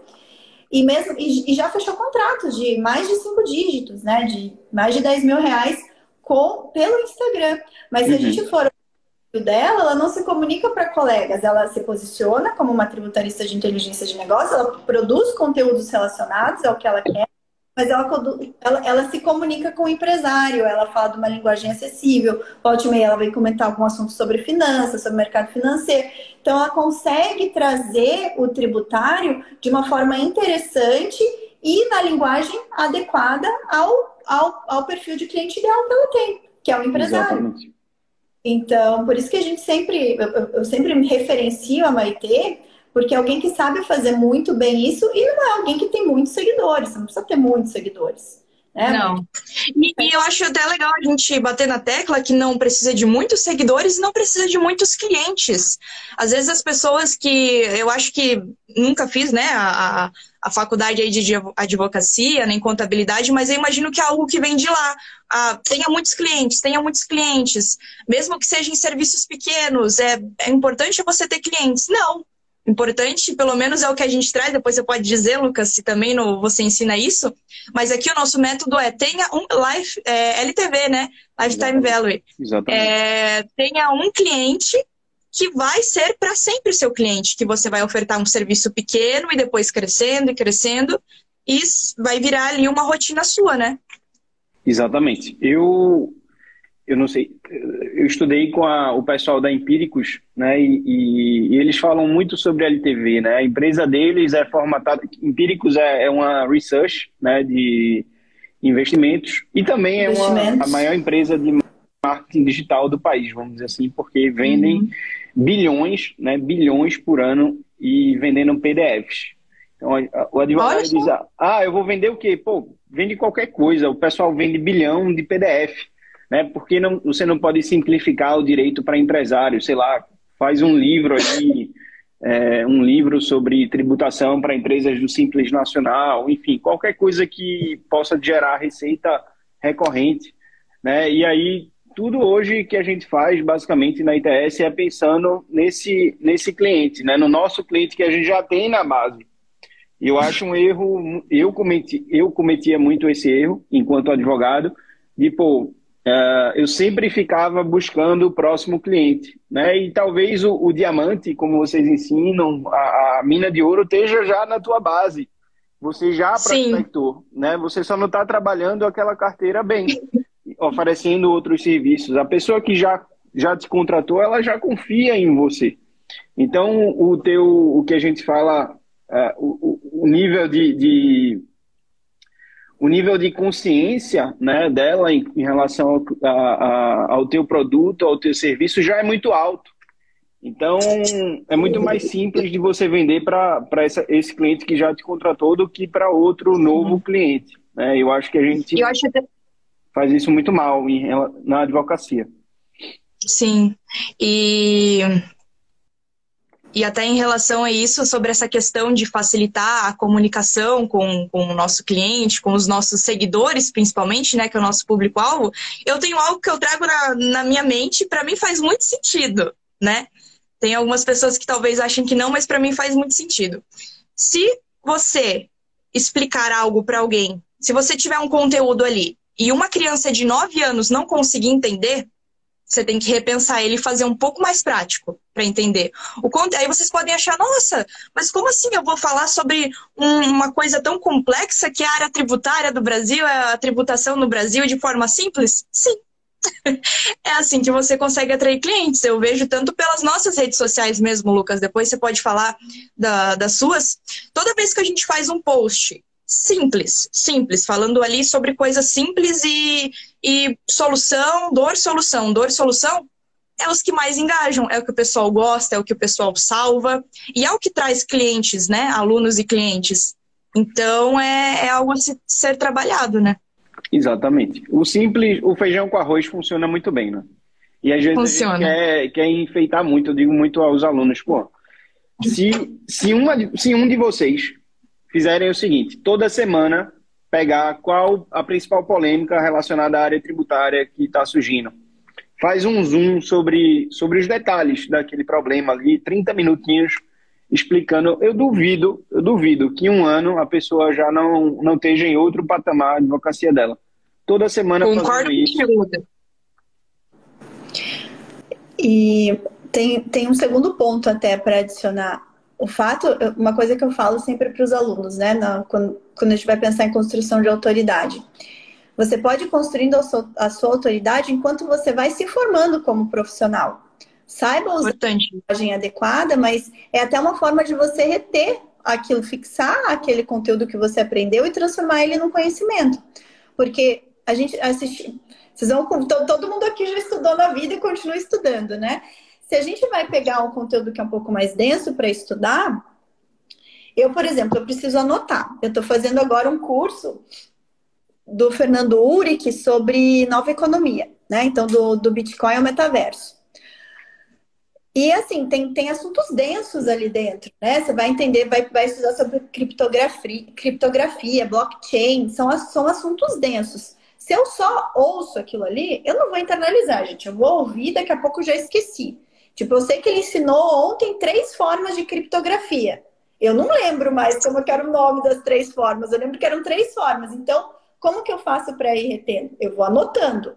[SPEAKER 1] E, mesmo, e, e, já fechou contratos de mais de cinco dígitos, né? De mais de 10 mil reais com, pelo Instagram. Mas uhum. se a uhum. gente for dela, ela não se comunica para colegas, ela se posiciona como uma tributarista de inteligência de negócio, ela produz conteúdos relacionados ao que ela quer, mas ela, ela, ela se comunica com o empresário, ela fala de uma linguagem acessível, pode e meia ela vem comentar algum assunto sobre finanças, sobre mercado financeiro. Então, ela consegue trazer o tributário de uma forma interessante e na linguagem adequada ao, ao, ao perfil de cliente ideal que ela tem, que é o empresário. Exatamente. Então, por isso que a gente sempre, eu, eu sempre me referencio a Maitê, porque é alguém que sabe fazer muito bem isso e não é alguém que tem muitos seguidores, não precisa ter muitos seguidores.
[SPEAKER 3] Né? Não. E, e, eu acho até legal a gente bater na tecla que não precisa de muitos seguidores não precisa de muitos clientes. Às vezes as pessoas que eu acho que nunca fiz, né, a, a faculdade aí de advocacia, nem contabilidade, mas eu imagino que é algo que vem de lá. Ah, tenha muitos clientes, tenha muitos clientes. Mesmo que sejam serviços pequenos, é, é importante você ter clientes. Não, importante, pelo menos é o que a gente traz, depois você pode dizer, Lucas, se também no, você ensina isso, mas aqui o nosso método é tenha um life, é, LTV, né? Lifetime Value. Exatamente. É, tenha um cliente que vai ser para sempre seu cliente, que você vai ofertar um serviço pequeno e depois crescendo e crescendo, e vai virar ali uma rotina sua, né?
[SPEAKER 4] Exatamente. Eu eu não sei, eu estudei com a, o pessoal da Empíricos, né, e, e, e, eles falam muito sobre a LTV, né, a empresa deles é formatada, Empíricos é, é uma research, né, de investimentos, e também é uma, a maior empresa de marketing digital do país, vamos dizer assim, porque vendem uhum. bilhões, né, bilhões por ano e vendendo PDFs. Então, o advogado diz, ah, eu vou vender o quê? Pô, vende qualquer coisa, o pessoal vende bilhão de PDF, né? Porque não, você não pode simplificar o direito para empresário, sei lá, faz um livro aí, é, um livro sobre tributação para empresas do Simples Nacional, enfim, qualquer coisa que possa gerar receita recorrente, né? E aí tudo hoje que a gente faz basicamente na ITS é pensando nesse nesse cliente, né? No nosso cliente que a gente já tem na base. E eu acho um erro, eu cometi, eu cometia muito esse erro enquanto advogado, de pô, Uh, eu sempre ficava buscando o próximo cliente, né? E talvez o, o diamante, como vocês ensinam, a, a, mina de ouro esteja já na tua base. Você já prospectou, né? Você só não está trabalhando aquela carteira bem, oferecendo outros serviços. A pessoa que já já te contratou, ela já confia em você. Então, o teu, o que a gente fala, uh, o, o nível de, de o nível de consciência né, dela em, em relação ao, a, ao teu produto, ao teu serviço, já é muito alto. Então, é muito mais simples de você vender para esse cliente que já te contratou do que para outro novo cliente. Né? Eu acho que a gente faz isso muito mal em, na advocacia.
[SPEAKER 3] Sim. E e até em relação a isso, sobre essa questão de facilitar a comunicação com, com o nosso cliente, com os nossos seguidores, principalmente, né, que é o nosso público-alvo, eu tenho algo que eu trago na, na minha mente, para mim faz muito sentido, né? Tem algumas pessoas que talvez achem que não, mas para mim faz muito sentido. Se você explicar algo para alguém, se você tiver um conteúdo ali e uma criança de 9 anos não conseguir entender, você tem que repensar ele e fazer um pouco mais prático para entender. O Aí vocês podem achar, nossa, mas como assim eu vou falar sobre um, uma coisa tão complexa que é a área tributária do Brasil, é a tributação no Brasil de forma simples? Sim. é assim que você consegue atrair clientes. Eu vejo tanto pelas nossas redes sociais mesmo, Lucas. Depois você pode falar da, das suas. Toda vez que a gente faz um post simples, simples, falando ali sobre coisas simples e, e solução, dor, solução, dor, solução, é os que mais engajam, é o que o pessoal gosta, é o que o pessoal salva, e é o que traz clientes, né? Alunos e clientes. Então é, é algo a ser trabalhado, né?
[SPEAKER 4] Exatamente. O simples, o feijão com arroz funciona muito bem, né? E às vezes funciona. a gente quer, quer enfeitar muito, eu digo muito aos alunos, pô, se, se, uma, se um de vocês fizerem o seguinte: toda semana pegar qual a principal polêmica relacionada à área tributária que está surgindo. Faz um zoom sobre, sobre os detalhes daquele problema ali, 30 minutinhos explicando. Eu duvido, eu duvido que um ano a pessoa já não, não esteja em outro patamar de advocacia dela. Toda semana
[SPEAKER 3] Concordo
[SPEAKER 1] fazendo isso. E tem, tem um segundo ponto até para adicionar. O fato, uma coisa que eu falo sempre para os alunos, né, na, quando, quando a gente vai pensar em construção de autoridade. Você pode ir construindo a sua, a sua autoridade enquanto você vai se formando como profissional. Saiba usar Importante. a linguagem adequada, mas é até uma forma de você reter aquilo, fixar aquele conteúdo que você aprendeu e transformar ele no conhecimento. Porque a gente assiste. Vocês vão. Todo mundo aqui já estudou na vida e continua estudando, né? Se a gente vai pegar um conteúdo que é um pouco mais denso para estudar, eu, por exemplo, eu preciso anotar. Eu estou fazendo agora um curso do Fernando Uric sobre nova economia, né? Então, do, do Bitcoin ao metaverso. E assim, tem, tem assuntos densos ali dentro, né? Você vai entender, vai, vai estudar sobre criptografia, criptografia, blockchain, são, são assuntos densos. Se eu só ouço aquilo ali, eu não vou internalizar, gente. Eu vou ouvir, daqui a pouco já esqueci. Tipo, eu sei que ele ensinou ontem três formas de criptografia. Eu não lembro mais como que era o nome das três formas. Eu lembro que eram três formas. Então, como que eu faço para ir retendo? Eu vou anotando.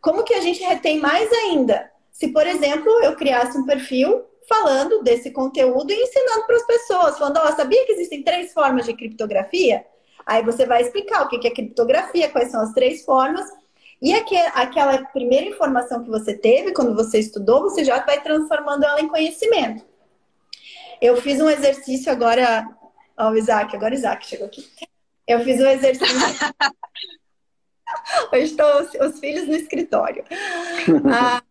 [SPEAKER 1] Como que a gente retém mais ainda? Se, por exemplo, eu criasse um perfil falando desse conteúdo e ensinando para as pessoas, falando, ó, oh, sabia que existem três formas de criptografia? Aí você vai explicar o que é criptografia, quais são as três formas, e aquela primeira informação que você teve quando você estudou, você já vai transformando ela em conhecimento. Eu fiz um exercício agora, ó, o Isaac, agora o Isaac chegou aqui. Eu fiz um exercício. Hoje estou os, os, filhos no escritório. Ah,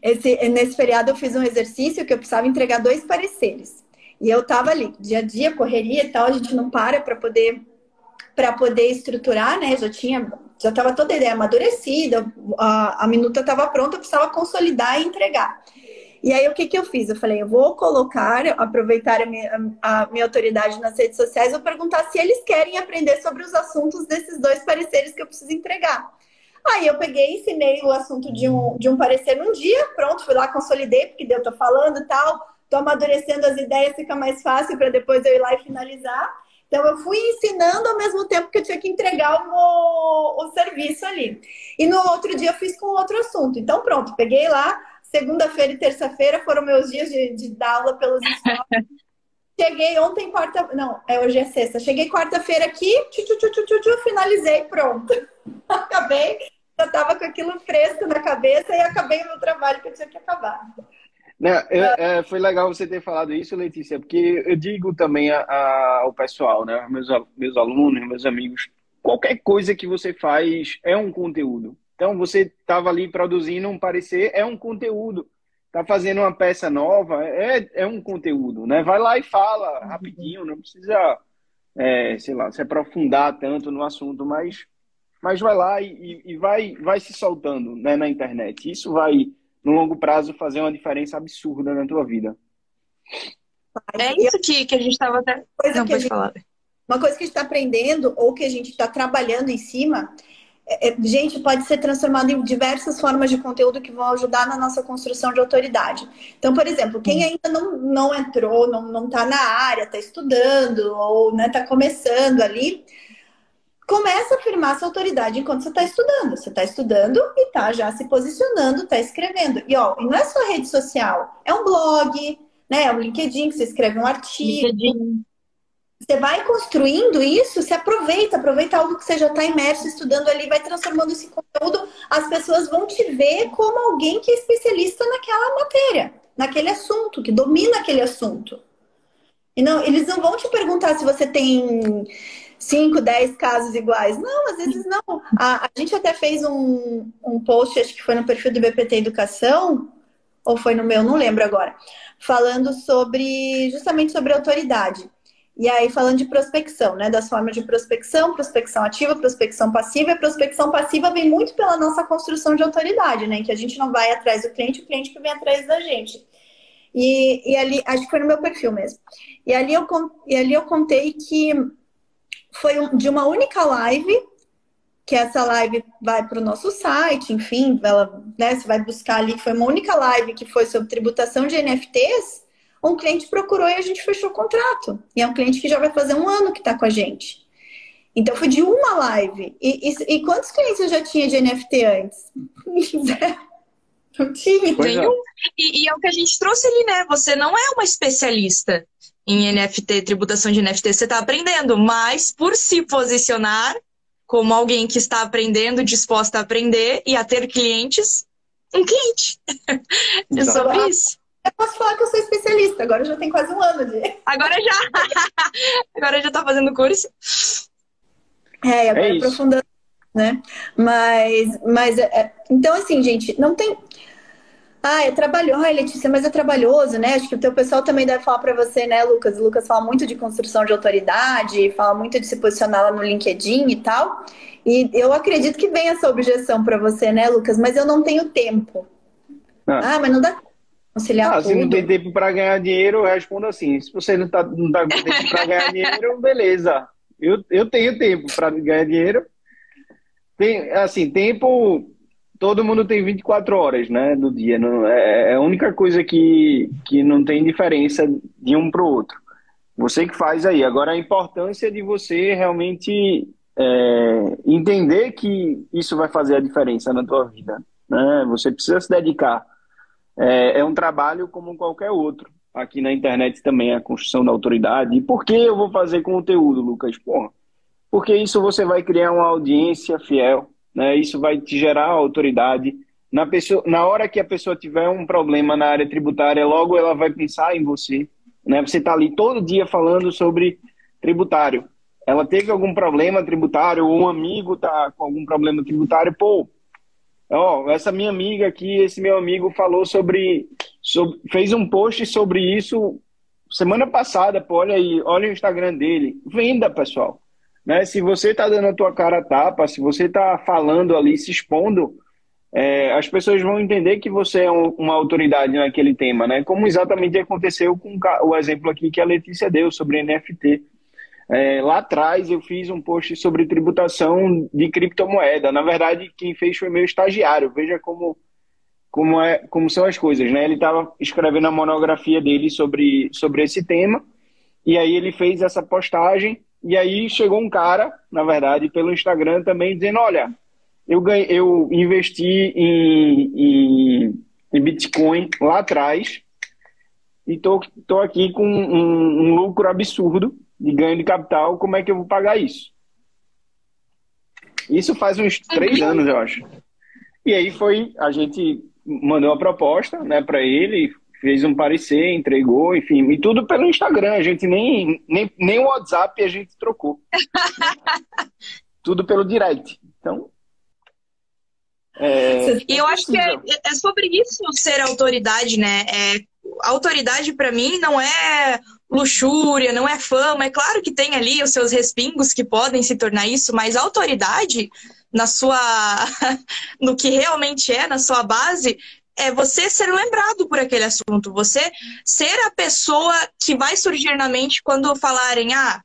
[SPEAKER 1] esse, nesse feriado eu fiz um exercício que eu precisava entregar dois pareceres. E eu estava ali, dia a dia, correria e tal, a gente não para para poder para poder estruturar, né? Já tinha, já estava toda a ideia amadurecida, a, a minuta estava pronta, eu precisava consolidar e entregar. E aí, o que, que eu fiz? Eu falei, eu vou colocar, aproveitar a minha, a minha autoridade nas redes sociais, vou perguntar se eles querem aprender sobre os assuntos desses dois pareceres que eu preciso entregar. Aí eu peguei, ensinei o assunto de um, de um parecer num dia, pronto, fui lá, consolidei, porque eu tô falando e tal, tô amadurecendo as ideias, fica mais fácil para depois eu ir lá e finalizar. Então eu fui ensinando ao mesmo tempo que eu tinha que entregar o, o serviço ali. E no outro dia eu fiz com outro assunto. Então pronto, peguei lá, segunda-feira e terça-feira foram meus dias de, de dar aula pelos escolas. Cheguei ontem, quarta. Não, é hoje é sexta. Cheguei quarta-feira aqui, tchu, tchu, tchu, tchu, tchu, finalizei, pronto. Acabei. Eu tava com aquilo fresco na cabeça e acabei o meu trabalho que eu tinha que acabar.
[SPEAKER 4] Não, é, é, foi legal você ter falado isso, Letícia, porque eu digo também a, a, ao pessoal, né, meus, meus alunos, meus amigos, qualquer coisa que você faz é um conteúdo. Então, você estava ali produzindo um parecer, é um conteúdo. Está fazendo uma peça nova, é, é um conteúdo, né? Vai lá e fala uhum. rapidinho, não precisa, é, sei lá, se aprofundar tanto no assunto, mas, mas vai lá e, e vai, vai se soltando né, na internet. Isso vai, no longo prazo, fazer uma diferença absurda na tua vida.
[SPEAKER 3] É isso que, que a gente estava até...
[SPEAKER 1] Coisa não, pode gente, falar. Uma coisa que a gente está aprendendo ou que a gente está trabalhando em cima gente, pode ser transformado em diversas formas de conteúdo que vão ajudar na nossa construção de autoridade. Então, por exemplo, quem ainda não, não entrou, não está na área, está estudando ou está né, tá começando ali, começa a afirmar sua autoridade enquanto você está estudando. Você está estudando e está já se posicionando, está escrevendo. E ó, não é só rede social, é um blog, né? É um LinkedIn que você escreve um artigo. LinkedIn você vai construindo isso, se aproveita, aproveita algo que você já está imerso estudando ali, vai transformando esse conteúdo, as pessoas vão te ver como alguém que é especialista naquela matéria, naquele assunto, que domina aquele assunto. E não, eles não vão te perguntar se você tem 5, 10 casos iguais. Não, às vezes não. A, a gente até fez um, um post, acho que foi no perfil do BPT Educação, ou foi no meu, não lembro agora, falando sobre justamente sobre autoridade. E aí, falando de prospecção, né? Das formas de prospecção, prospecção ativa, prospecção passiva. E prospecção passiva vem muito pela nossa construção de autoridade, né? Que a gente não vai atrás do cliente, o cliente que vem atrás da gente. E, e ali, acho que foi no meu perfil mesmo. E ali eu, e ali eu contei que foi de uma única live, que essa live vai para o nosso site, enfim, ela, né, você vai buscar ali, foi uma única live que foi sobre tributação de NFTs um cliente procurou e a gente fechou o contrato. E é um cliente que já vai fazer um ano que está com a gente. Então foi de uma live. E, e, e, quantos clientes eu já tinha de NFT antes? Não tinha.
[SPEAKER 3] Nenhum. E, e é o que a gente trouxe ali, né? Você não é uma especialista em NFT, tributação de NFT, você está aprendendo, mas por se posicionar como alguém que está aprendendo, disposta a aprender e a ter clientes, um cliente. é sobre isso.
[SPEAKER 1] Eu posso falar que eu sou especialista, agora já tem quase um ano de.
[SPEAKER 3] Agora já! agora já está fazendo curso.
[SPEAKER 1] É, agora é aprofundando, né? Mas, mas é, então assim, gente, não tem. Ah, é trabalhoso, ai, Letícia, mas é trabalhoso, né? Acho que o teu pessoal também deve falar para você, né, Lucas? O Lucas fala muito de construção de autoridade, fala muito de se posicionar lá no LinkedIn e tal. E eu acredito que vem essa objeção para você, né, Lucas? Mas eu não tenho tempo. Ah, ah mas não dá
[SPEAKER 4] conciliar ah, tudo. Se não tem tempo para ganhar dinheiro, eu respondo assim. Se você não tá, não tá com tempo para ganhar dinheiro, beleza. Eu, eu tenho tempo para ganhar dinheiro. Tem, assim, tempo. Todo mundo tem 24 horas, né, do dia. Não, é, é a única coisa que, que não tem diferença de um para o outro. Você que faz aí. Agora, a importância de você realmente é, entender que isso vai fazer a diferença na tua vida. Né? Você precisa se dedicar. É, é um trabalho como qualquer outro aqui na internet também a construção da autoridade. E por que eu vou fazer conteúdo, Lucas? Porra, porque isso você vai criar uma audiência fiel, né? Isso vai te gerar autoridade. Na, pessoa, na hora que a pessoa tiver um problema na área tributária, logo ela vai pensar em você. Né? Você está ali todo dia falando sobre tributário. Ela teve algum problema tributário, ou um amigo está com algum problema tributário, pô, ó, essa minha amiga aqui, esse meu amigo falou sobre sobre, fez um post sobre isso semana passada, pô, olha aí, olha o Instagram dele. Venda, pessoal. Né? Se você está dando a tua cara tapa, se você está falando ali, se expondo, é, as pessoas vão entender que você é um, uma autoridade naquele tema, né? Como exatamente aconteceu com o exemplo aqui que a Letícia deu sobre NFT. É, lá atrás eu fiz um post sobre tributação de criptomoeda. Na verdade, quem fez foi meu estagiário. Veja como como, é, como são as coisas, né? Ele estava escrevendo a monografia dele sobre, sobre esse tema, e aí ele fez essa postagem, e aí chegou um cara, na verdade, pelo Instagram também, dizendo, olha, eu, ganhei, eu investi em, em, em Bitcoin lá atrás, e tô, tô aqui com um, um lucro absurdo de ganho de capital, como é que eu vou pagar isso? Isso faz uns três anos, eu acho. E aí foi, a gente mandou a proposta né, para ele, fez um parecer, entregou, enfim, e tudo pelo Instagram. A gente nem, nem, nem o WhatsApp a gente trocou. tudo pelo direct. Então.
[SPEAKER 3] É, e eu acho que é, é, sobre isso ser autoridade, né? É, autoridade para mim não é luxúria, não é fama. É claro que tem ali os seus respingos que podem se tornar isso, mas autoridade na sua no que realmente é, na sua base, é você ser lembrado por aquele assunto, você ser a pessoa que vai surgir na mente quando falarem, ah,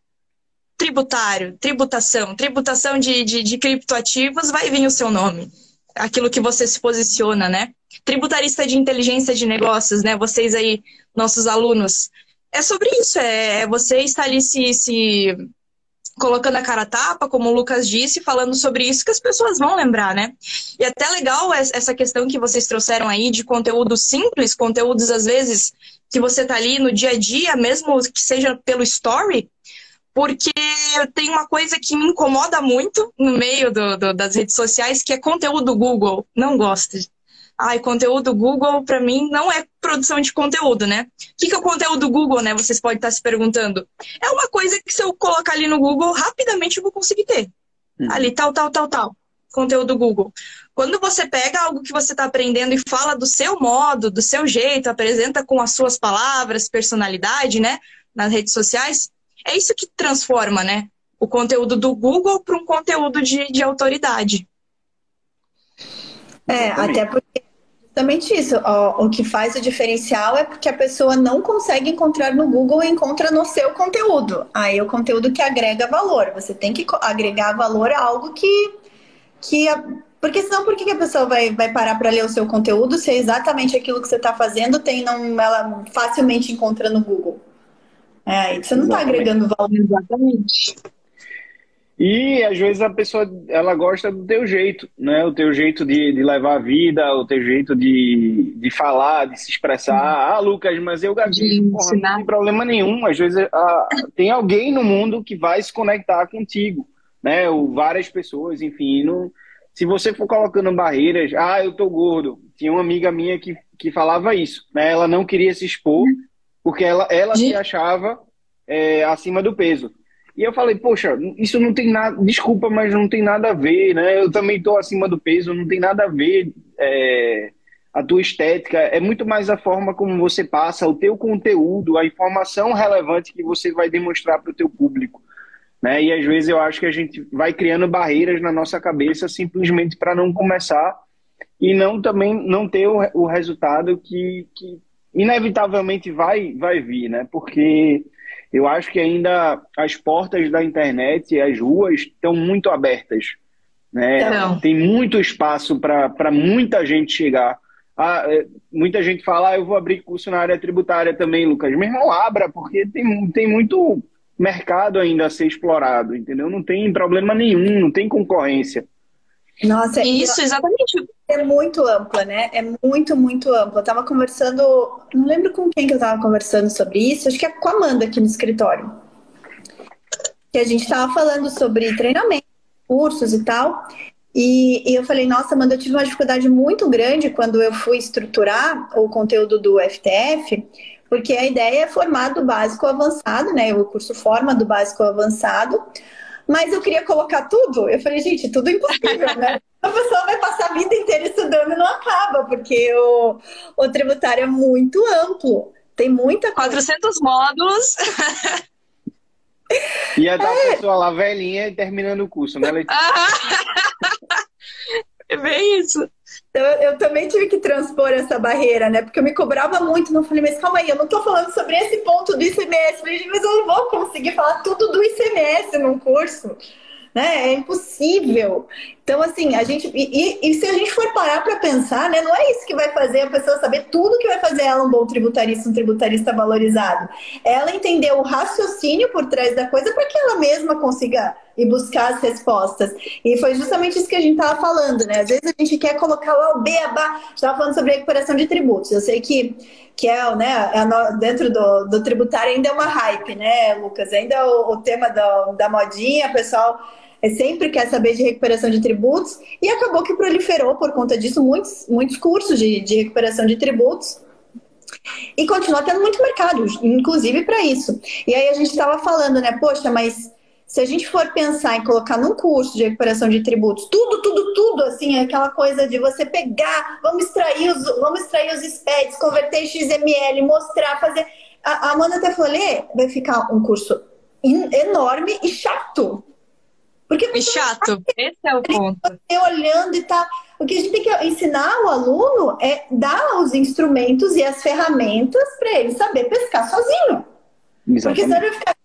[SPEAKER 3] tributário, tributação, tributação de, de, de criptoativos, vai vir o seu nome. Aquilo que você se posiciona, né? Tributarista de inteligência de negócios, né? Vocês aí, nossos alunos. É sobre isso, é, é você estar ali se, se colocando a cara a tapa, como o Lucas disse, falando sobre isso que as pessoas vão lembrar, né? E até legal essa questão que vocês trouxeram aí de conteúdo simples, conteúdos às vezes que você tá ali no dia a dia, mesmo que seja pelo story, porque tem uma coisa que me incomoda muito no meio do, do, das redes sociais, que é conteúdo Google. Não gosto ai, conteúdo Google, para mim, não é produção de conteúdo, né? O que, que é o conteúdo Google, né? Vocês podem estar se perguntando. É uma coisa que se eu colocar ali no Google, rapidamente eu vou conseguir ter. Uhum. Ali, tal, tal, tal, tal. Conteúdo Google. Quando você pega algo que você está aprendendo e fala do seu modo, do seu jeito, apresenta com as suas palavras, personalidade, né? Nas redes sociais, é isso que transforma, né? O conteúdo do Google para um conteúdo de, de autoridade.
[SPEAKER 1] É, até porque Justamente isso. Ó, o que faz o diferencial é porque a pessoa não consegue encontrar no Google e encontra no seu conteúdo. Aí é o conteúdo que agrega valor. Você tem que agregar valor a algo que. que a... Porque senão, por que a pessoa vai, vai parar para ler o seu conteúdo se é exatamente aquilo que você está fazendo, tem não, ela facilmente encontra no Google? É, você não está agregando valor.
[SPEAKER 3] Exatamente.
[SPEAKER 4] E às vezes a pessoa ela gosta do teu jeito, né? O teu jeito de, de levar a vida, o teu jeito de, de falar, de se expressar. Uhum. Ah, Lucas, mas eu gaguejo, porra, não tem problema nenhum. Às vezes a, tem alguém no mundo que vai se conectar contigo, né? Ou várias pessoas, enfim. Não, se você for colocando barreiras, ah, eu tô gordo. Tinha uma amiga minha que, que falava isso, né? Ela não queria se expor porque ela, ela se achava é, acima do peso. E eu falei, poxa, isso não tem nada, desculpa, mas não tem nada a ver, né? Eu também estou acima do peso, não tem nada a ver é, a tua estética, é muito mais a forma como você passa, o teu conteúdo, a informação relevante que você vai demonstrar para o teu público. Né? E às vezes eu acho que a gente vai criando barreiras na nossa cabeça simplesmente para não começar e não também não ter o, o resultado que, que inevitavelmente vai, vai vir, né? Porque eu acho que ainda as portas da internet e as ruas estão muito abertas. Né? Tem muito espaço para muita gente chegar. Ah, é, muita gente fala, ah, eu vou abrir curso na área tributária também, Lucas. Meu irmão, abra, porque tem, tem muito mercado ainda a ser explorado, entendeu? Não tem problema nenhum, não tem concorrência.
[SPEAKER 1] Nossa, isso, exatamente. É muito ampla, né? É muito, muito ampla. Eu tava conversando, não lembro com quem que eu tava conversando sobre isso, acho que é com a Amanda aqui no escritório. Que a gente tava falando sobre treinamento, cursos e tal. E, e, eu falei, nossa, Amanda, eu tive uma dificuldade muito grande quando eu fui estruturar o conteúdo do FTF, porque a ideia é formar do básico ao avançado, né? O curso forma do básico ao avançado mas eu queria colocar tudo. Eu falei, gente, tudo é impossível, né? A pessoa vai passar a vida inteira estudando e não acaba, porque o, o tributário é muito amplo. Tem muita
[SPEAKER 3] coisa. 400 módulos.
[SPEAKER 4] E a da é. pessoa lá velhinha e terminando o curso, né, Letícia?
[SPEAKER 3] é bem isso.
[SPEAKER 1] Então, eu, também tive que transpor essa barreira, né? Porque eu me cobrava muito. Não falei, mas calma aí, eu não tô falando sobre esse ponto do ICMS. Mas eu não vou conseguir falar tudo do ICMS num curso né? É impossível. Então, assim, a gente. E, e se a gente for parar para pensar, né? Não é isso que vai fazer a pessoa saber tudo que vai fazer ela um bom tributarista, um tributarista valorizado. Ela entender o raciocínio por trás da coisa para que ela mesma consiga ir buscar as respostas. E foi justamente isso que a gente estava falando, né? Às vezes a gente quer colocar o beabá. Estava falando sobre a recuperação de tributos. Eu sei que que é, né, é dentro do, do tributário ainda é uma hype, né, Lucas? Ainda é o, o tema do, da modinha, pessoal é, sempre quer saber de recuperação de tributos, e acabou que proliferou por conta disso muitos, muitos cursos de, de recuperação de tributos. E continua tendo muito mercado, inclusive para isso. E aí a gente estava falando, né, poxa, mas se a gente for pensar em colocar num curso de recuperação de tributos, tudo, tudo, tudo, assim, é aquela coisa de você pegar, vamos extrair os, vamos extrair os SPEDs, converter em XML, mostrar, fazer. A, a Amanda até falou, Lê, vai ficar um curso enorme e chato.
[SPEAKER 3] Porque e chato, esse é o ponto.
[SPEAKER 1] Você olhando e tá. O que a gente tem que ensinar o aluno é dar os instrumentos e as ferramentas para ele saber pescar sozinho. Exatamente. Porque senão ele vai ficar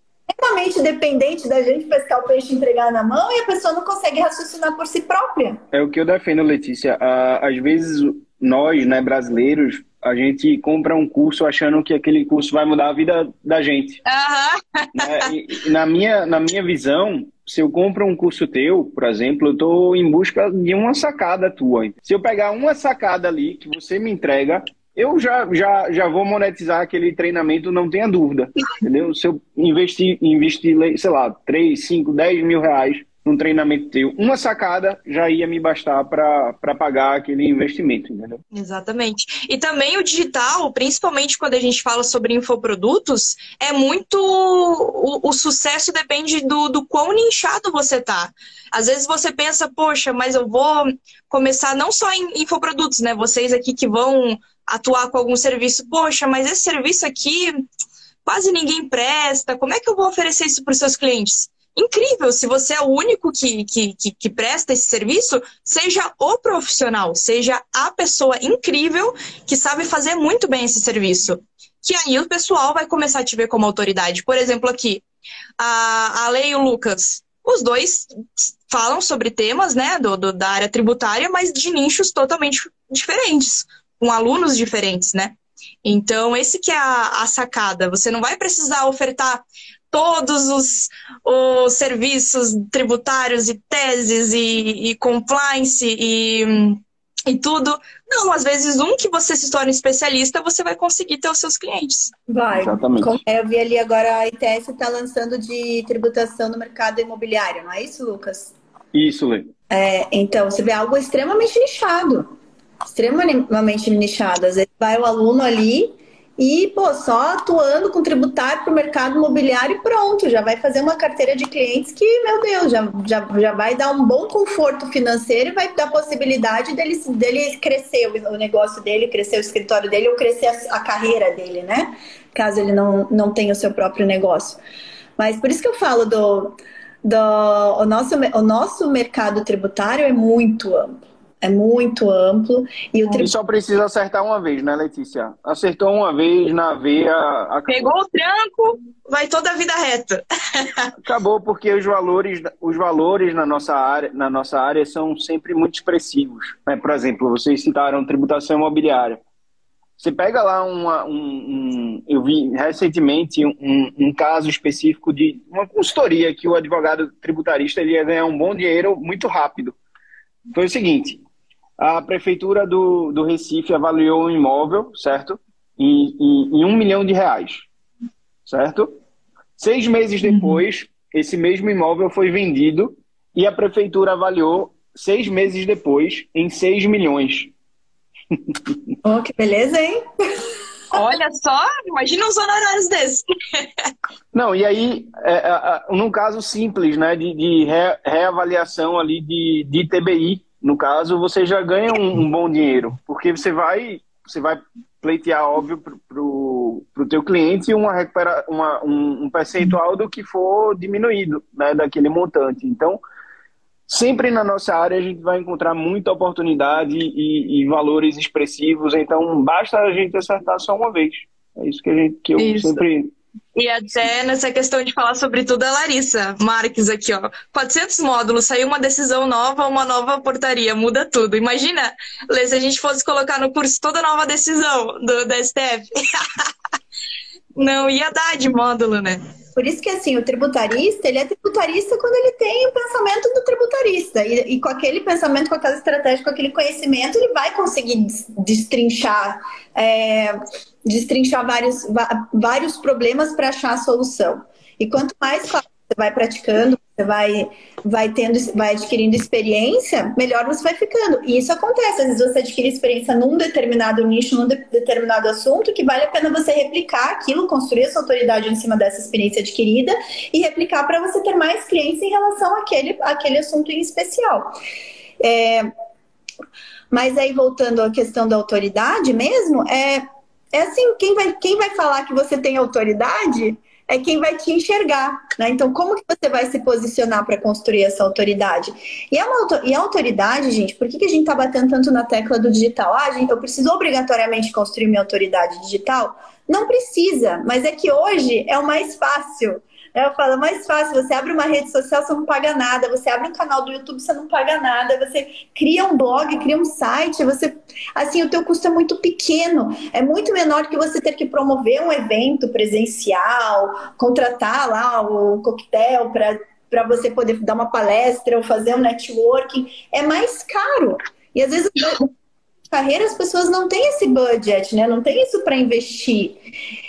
[SPEAKER 1] extremamente dependente da gente pescar o peixe e entregar na mão e a pessoa não consegue raciocinar por si própria.
[SPEAKER 4] É o que eu defendo, Letícia. Às vezes nós, né, brasileiros, a gente compra um curso achando que aquele curso vai mudar a vida da gente. Uhum. Né? Na, minha, na minha visão, se eu compro um curso teu, por exemplo, eu estou em busca de uma sacada tua. Se eu pegar uma sacada ali que você me entrega, eu já, já, já vou monetizar aquele treinamento, não tenha dúvida. Entendeu? Se eu investir, investir sei lá, 3, 5, 10 mil reais num treinamento teu, uma sacada já ia me bastar para pagar aquele investimento, entendeu?
[SPEAKER 3] Exatamente. E também o digital, principalmente quando a gente fala sobre infoprodutos, é muito. O, o sucesso depende do, do quão nichado você tá. Às vezes você pensa, poxa, mas eu vou começar não só em infoprodutos, né? Vocês aqui que vão atuar com algum serviço. Poxa, mas esse serviço aqui quase ninguém presta. Como é que eu vou oferecer isso para os seus clientes? Incrível, se você é o único que, que, que, que, presta esse serviço, seja o profissional, seja a pessoa incrível que sabe fazer muito bem esse serviço. Que aí o pessoal vai começar a te ver como autoridade. Por exemplo, aqui, a, a Lei e o Lucas. Os dois falam sobre temas né, do, do, da área tributária, mas de nichos totalmente diferentes com alunos diferentes, né? Então, esse que é a, a sacada. Você não vai precisar ofertar todos os, os serviços tributários e teses e, e compliance e, e tudo. Não, às vezes um que você se torne especialista, você vai conseguir ter os seus clientes.
[SPEAKER 1] Vai. Exatamente. É, eu vi ali agora a ITS está lançando de tributação no mercado imobiliário, não é isso, Lucas?
[SPEAKER 4] Isso, Lê.
[SPEAKER 1] É, então, você vê algo extremamente nichado. Extremamente nichado. Às vezes vai o aluno ali e, pô, só atuando com tributário para o mercado imobiliário e pronto, já vai fazer uma carteira de clientes que, meu Deus, já, já, já vai dar um bom conforto financeiro e vai dar possibilidade dele, dele crescer o negócio dele, crescer o escritório dele ou crescer a, a carreira dele, né? Caso ele não, não tenha o seu próprio negócio. Mas por isso que eu falo do, do o nosso, o nosso mercado tributário é muito amplo é muito amplo.
[SPEAKER 4] E o tri... E só precisa acertar uma vez, né, Letícia? Acertou uma vez na veia.
[SPEAKER 3] Acabou. Pegou o tranco, vai toda a vida reta.
[SPEAKER 4] Acabou, porque os valores, os valores na, nossa área, na nossa área são sempre muito expressivos. Né? Por exemplo, vocês citaram tributação imobiliária. Você pega lá uma, um, um, Eu vi recentemente um, um, caso específico de uma consultoria que o advogado tributarista ele ia ganhar um bom dinheiro muito rápido. Foi o seguinte: a prefeitura do, do Recife avaliou um imóvel, certo? Em, em, em um milhão de reais, certo? Seis meses uhum. depois, uhum. esse mesmo imóvel foi vendido e a prefeitura avaliou seis meses depois em seis milhões.
[SPEAKER 1] Oh, que beleza, hein?
[SPEAKER 3] Olha só, imagina uns honorários desses.
[SPEAKER 4] Não, e aí, é, é, é, num caso simples, né, de, de re, reavaliação ali de, de TBI, no caso, você já ganha um, um, bom dinheiro, porque você vai, você vai pleitear, óbvio, para o teu cliente uma, recupera, uma, um, um percentual do que for diminuído, né, daquele montante. Então, sempre na nossa área a gente vai encontrar muita oportunidade e, e, valores expressivos, então basta a gente acertar só uma vez. É isso que a gente que eu isso. sempre
[SPEAKER 3] e até nessa questão de falar sobre tudo, a Larissa Marques aqui, ó. 400 módulos, saiu uma decisão nova, uma nova portaria, muda tudo. Imagina, Lê, se a gente fosse colocar no curso toda nova decisão do, da STF. Não ia dar de módulo, né?
[SPEAKER 1] Por isso que, assim, o tributarista, ele é tributarista quando ele tem o pensamento do tributarista. E, e com aquele pensamento, com aquela estratégia, com aquele conhecimento, ele vai conseguir destrinchar, é, destrinchar vários, vários problemas para achar a solução. E quanto mais você vai praticando, você vai, vai tendo, vai adquirindo experiência, melhor você vai ficando. E isso acontece, às vezes você adquire experiência num determinado nicho, num de, determinado assunto, que vale a pena você replicar aquilo, construir a sua autoridade em cima dessa experiência adquirida e replicar para você ter mais clientes em relação àquele, àquele assunto em especial. É, mas aí, voltando à questão da autoridade mesmo, é, é assim, quem vai, quem vai falar que você tem autoridade é quem vai te enxergar, né? Então, como que você vai se posicionar para construir essa autoridade? E, é uma, e a autoridade, gente, por que, que a gente está batendo tanto na tecla do digital? Ah, gente, eu preciso obrigatoriamente construir minha autoridade digital? Não precisa, mas é que hoje é o mais fácil. Eu falo, mais fácil, você abre uma rede social, você não paga nada, você abre um canal do YouTube, você não paga nada, você cria um blog, cria um site, você assim, o teu custo é muito pequeno, é muito menor que você ter que promover um evento presencial, contratar lá o coquetel para para você poder dar uma palestra ou fazer um networking, é mais caro. E às vezes carreira as pessoas não têm esse budget, né? Não tem isso para investir.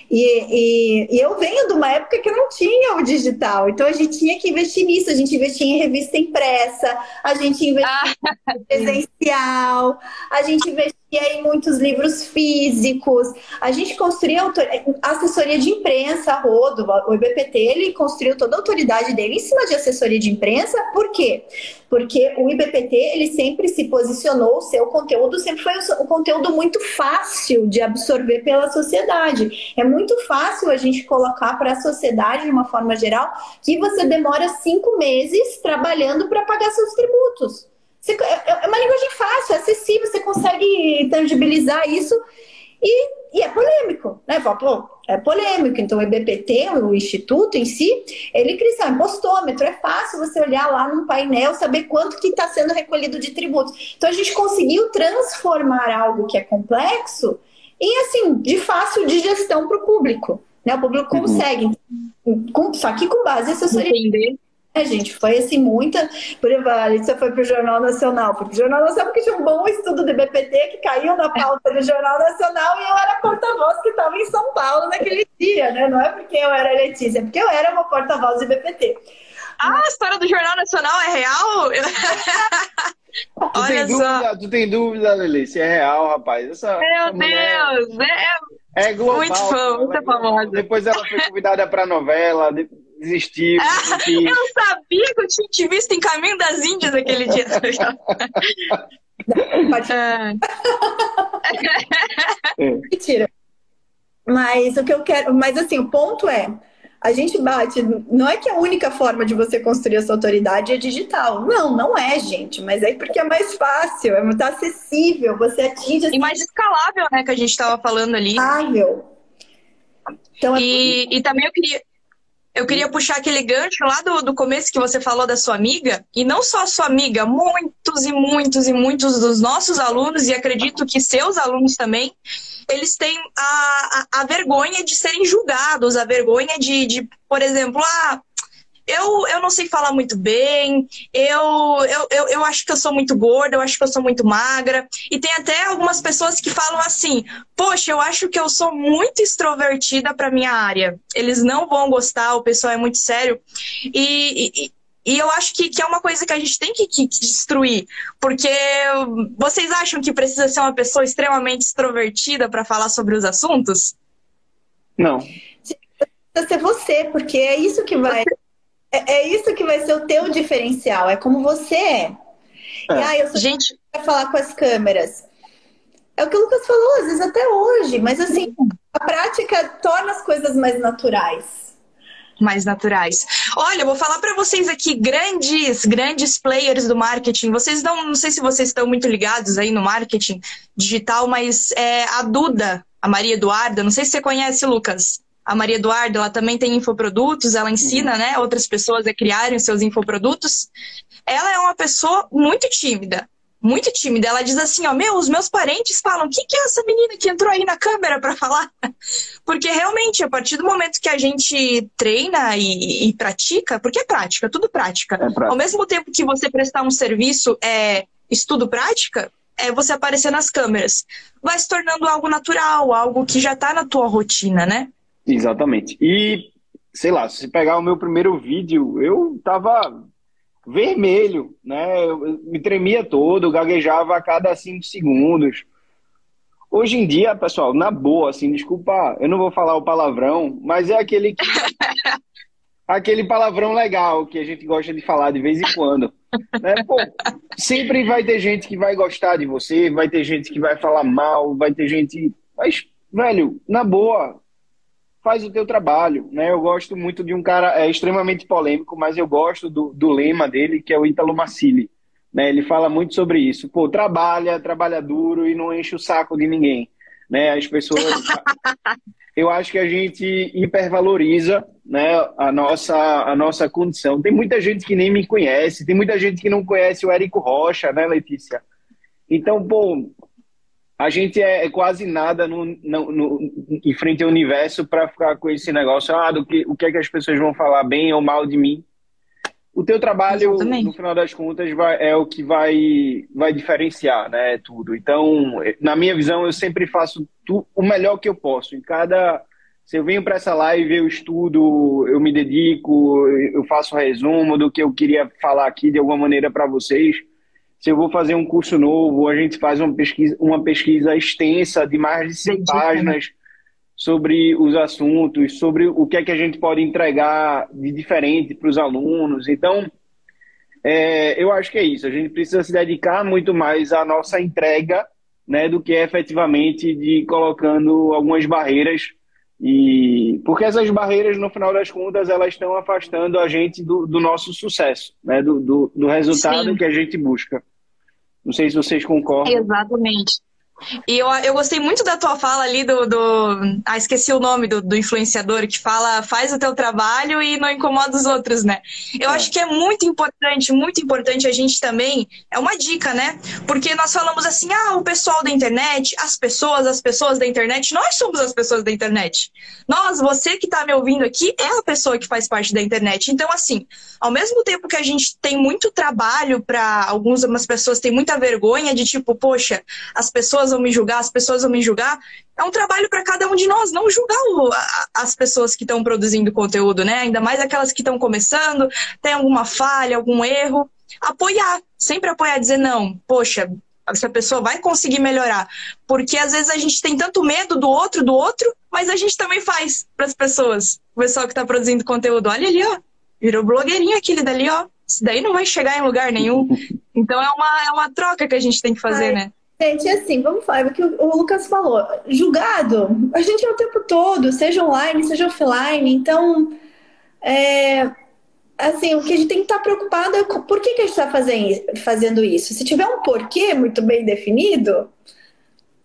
[SPEAKER 1] E, e, e, eu venho de uma época que não tinha o digital, então a gente tinha que investir nisso, a gente investia em revista impressa, a gente investia ah, em presencial, a gente investia em muitos livros físicos, a gente construía assessoria de imprensa, rodo, o IBPT ele construiu toda a autoridade dele em cima de assessoria de imprensa, por quê? Porque o IBPT ele sempre se posicionou, o seu conteúdo sempre foi um conteúdo muito fácil de absorver pela sociedade. É muito fácil a gente colocar para a sociedade, de uma forma geral, que você demora cinco meses trabalhando para pagar seus tributos. Você, é, é uma linguagem fácil, acessível, você consegue tangibilizar isso e, e é polêmico, né? Pô, é polêmico. Então, o IBPT, o Instituto em si, ele cria um impostômetro. É fácil você olhar lá num painel, saber quanto que está sendo recolhido de tributos. Então, a gente conseguiu transformar algo que é complexo em, assim, de fácil digestão para o público. Né? O público uhum. consegue, só que com base em assessoria. Entender. É, gente, foi assim, muita. Por exemplo, a Alicia foi para o Jornal Nacional, porque o Jornal Nacional porque tinha um bom estudo de BPT que caiu na pauta do Jornal Nacional e eu era porta-voz que estava em São Paulo naquele dia, né? Não é porque eu era Letícia, é porque eu era uma porta-voz de BPT.
[SPEAKER 3] Ah, a história do Jornal Nacional é real?
[SPEAKER 4] tu, Olha tem só. Dúvida, tu tem dúvida, Lili, se é real, rapaz. Essa,
[SPEAKER 3] Meu essa Deus! É, é global. Muito fã, muito famosa.
[SPEAKER 4] Depois ela foi convidada para novela, desistiu.
[SPEAKER 3] Ah, eu sabia que eu tinha te visto em Caminho das Índias aquele dia.
[SPEAKER 1] é. Mentira. Mas o que eu quero. Mas assim, o ponto é. A gente bate, não é que a única forma de você construir essa autoridade é digital. Não, não é, gente. Mas é porque é mais fácil, é muito acessível, você atinge.
[SPEAKER 3] E mais escalável, né, que a gente estava falando ali.
[SPEAKER 1] Escalável.
[SPEAKER 3] Então, é e, e também eu queria, eu queria puxar aquele gancho lá do, do começo que você falou da sua amiga, e não só a sua amiga, muitos e muitos e muitos dos nossos alunos, e acredito que seus alunos também, eles têm a, a, a vergonha de serem julgados, a vergonha de, de por exemplo, ah, eu, eu não sei falar muito bem, eu, eu, eu, eu acho que eu sou muito gorda, eu acho que eu sou muito magra. E tem até algumas pessoas que falam assim: Poxa, eu acho que eu sou muito extrovertida para minha área. Eles não vão gostar, o pessoal é muito sério. E, e, e eu acho que, que é uma coisa que a gente tem que, que, que, destruir. Porque vocês acham que precisa ser uma pessoa extremamente extrovertida para falar sobre os assuntos?
[SPEAKER 4] Não.
[SPEAKER 1] Precisa ser você, porque é isso que vai. É, é, isso que vai ser o teu diferencial, é como você é. é. E aí, eu sou gente para falar com as câmeras. É o que o Lucas falou, às vezes até hoje, mas assim, a prática torna as coisas mais naturais
[SPEAKER 3] mais naturais. Olha, vou falar para vocês aqui, grandes, grandes players do marketing. Vocês não, não sei se vocês estão muito ligados aí no marketing digital, mas é, a Duda, a Maria Eduarda, não sei se você conhece, Lucas a Maria Eduarda, ela também tem infoprodutos, ela ensina uhum. né, outras pessoas a criarem seus infoprodutos. Ela é uma pessoa muito tímida, muito tímida. Ela diz assim, ó, meu, os meus parentes falam, o que, que é essa menina que entrou aí na câmera para falar? Porque realmente, a partir do momento que a gente treina e, e pratica, porque é prática, tudo prática. É prática. Ao mesmo tempo que você prestar um serviço é estudo prática, é você aparecer nas câmeras. Vai se tornando algo natural, algo que já está na tua rotina, né?
[SPEAKER 4] Exatamente. E, sei lá, se pegar o meu primeiro vídeo, eu tava vermelho, né? Eu me tremia todo, gaguejava a cada cinco segundos. Hoje em dia, pessoal, na boa, assim, desculpa, eu não vou falar o palavrão, mas é aquele que... aquele palavrão legal que a gente gosta de falar de vez em quando. Né? Pô, sempre vai ter gente que vai gostar de você, vai ter gente que vai falar mal, vai ter gente. Mas, velho, na boa, faz o teu trabalho, né? Eu gosto muito de um cara é extremamente polêmico, mas eu gosto do, do lema dele, que é o Ítalo Massili, né? Ele fala muito sobre isso. Pô, trabalha, trabalha duro e não enche o saco de ninguém, né? As pessoas Eu acho que a gente hipervaloriza, né, a nossa a nossa condição. Tem muita gente que nem me conhece, tem muita gente que não conhece o Érico Rocha, né, Letícia? Então, pô, a gente é, é quase nada no, no, no, em frente ao universo para ficar com esse negócio, ah, do que, o que é que as pessoas vão falar bem ou mal de mim. O teu trabalho, Exatamente. no final das contas, vai, é o que vai, vai diferenciar, né, tudo. Então, na minha visão, eu sempre faço tu, o melhor que eu posso. Em cada... Se eu venho para essa live, eu estudo, eu me dedico, eu faço um resumo do que eu queria falar aqui de alguma maneira para vocês se eu vou fazer um curso novo, a gente faz uma pesquisa, uma pesquisa extensa de mais de 100 páginas sobre os assuntos, sobre o que é que a gente pode entregar de diferente para os alunos. Então, é, eu acho que é isso. A gente precisa se dedicar muito mais à nossa entrega, né, do que efetivamente de colocando algumas barreiras e porque essas barreiras, no final das contas, elas estão afastando a gente do, do nosso sucesso, né? do, do, do resultado Sim. que a gente busca. Não sei se vocês concordam.
[SPEAKER 3] Exatamente. E eu, eu gostei muito da tua fala ali do. do ah, esqueci o nome do, do influenciador que fala faz o teu trabalho e não incomoda os outros, né? Eu é. acho que é muito importante, muito importante a gente também. É uma dica, né? Porque nós falamos assim, ah, o pessoal da internet, as pessoas, as pessoas da internet, nós somos as pessoas da internet. Nós, você que está me ouvindo aqui, é a pessoa que faz parte da internet. Então, assim, ao mesmo tempo que a gente tem muito trabalho para algumas pessoas têm muita vergonha de tipo, poxa, as pessoas vão me julgar, as pessoas vão me julgar. É um trabalho para cada um de nós, não julgar o, a, as pessoas que estão produzindo conteúdo, né? Ainda mais aquelas que estão começando, tem alguma falha, algum erro. Apoiar, sempre apoiar, dizer não, poxa, essa pessoa vai conseguir melhorar. Porque às vezes a gente tem tanto medo do outro, do outro, mas a gente também faz para as pessoas. O pessoal que está produzindo conteúdo, olha ali, ó, virou blogueirinho aquele dali, ó. Isso daí não vai chegar em lugar nenhum. Então é uma, é uma troca que a gente tem que fazer, Ai. né?
[SPEAKER 1] Gente, assim, vamos falar o que o Lucas falou. Julgado, a gente é o tempo todo, seja online, seja offline. Então, é, assim, o que a gente tem que estar preocupado é por que, que a gente está fazendo isso. Se tiver um porquê muito bem definido,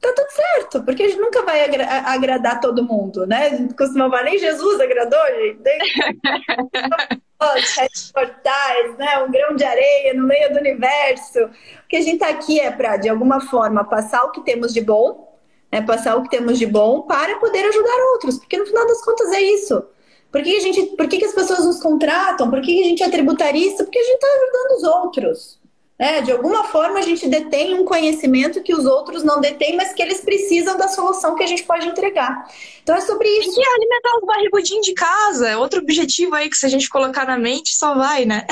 [SPEAKER 1] tá tudo certo, porque a gente nunca vai agra agradar todo mundo, né? A gente costuma falar, nem Jesus agradou, gente. Nem... sete portais, né? Um grão de areia no meio do universo. O que a gente está aqui é para, de alguma forma, passar o que temos de bom, né? Passar o que temos de bom para poder ajudar outros, porque no final das contas é isso. Por que, a gente, por que, que as pessoas nos contratam? Por que, que a gente é tributarista? Porque a gente está ajudando os outros. Né? De alguma forma, a gente detém um conhecimento que os outros não detêm, mas que eles precisam da solução que a gente pode entregar. Então é sobre isso.
[SPEAKER 3] Que alimentar os barrigudinhos de casa. É outro objetivo aí que se a gente colocar na mente, só vai, né?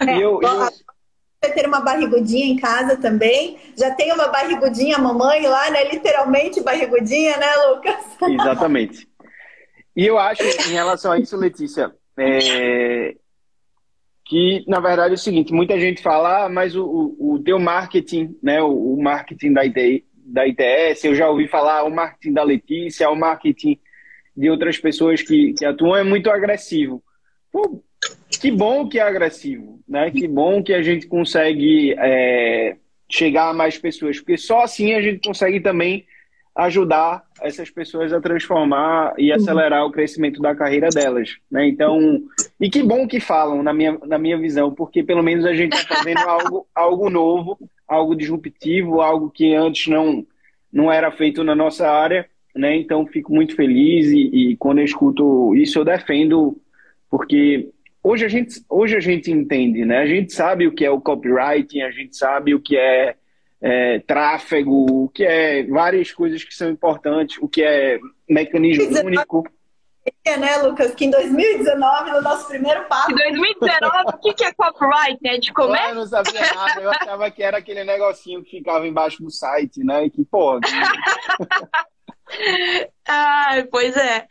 [SPEAKER 1] É, eu, eu... ter uma barrigudinha em casa também. Já tem uma barrigudinha mamãe lá, né? Literalmente barrigudinha, né, Lucas?
[SPEAKER 4] Exatamente. E eu acho, em relação a isso, Letícia, é, que na verdade é o seguinte, muita gente fala, ah, mas o, o, o teu marketing, né, o, o marketing da, IT, da ITS, eu já ouvi falar o marketing da Letícia, o marketing de outras pessoas que, que atuam é muito agressivo. Pô, que bom que é agressivo, né? Que bom que a gente consegue é, chegar a mais pessoas, porque só assim a gente consegue também ajudar essas pessoas a transformar e acelerar o crescimento da carreira delas, né? Então, e que bom que falam na minha, na minha visão, porque pelo menos a gente está fazendo algo, algo novo, algo disruptivo, algo que antes não não era feito na nossa área, né? Então, fico muito feliz e, e quando eu escuto isso eu defendo, porque hoje a gente hoje a gente entende, né? A gente sabe o que é o copywriting, a gente sabe o que é é, tráfego, o que é várias coisas que são importantes, o que é mecanismo único.
[SPEAKER 1] É, né, Lucas? Que em 2019, no nosso primeiro papo.
[SPEAKER 3] Em 2019, o que, que é copyright? É de comer?
[SPEAKER 4] Eu não sabia nada, eu achava que era aquele negocinho que ficava embaixo do site, né? E que, pô.
[SPEAKER 3] Ai, pois é.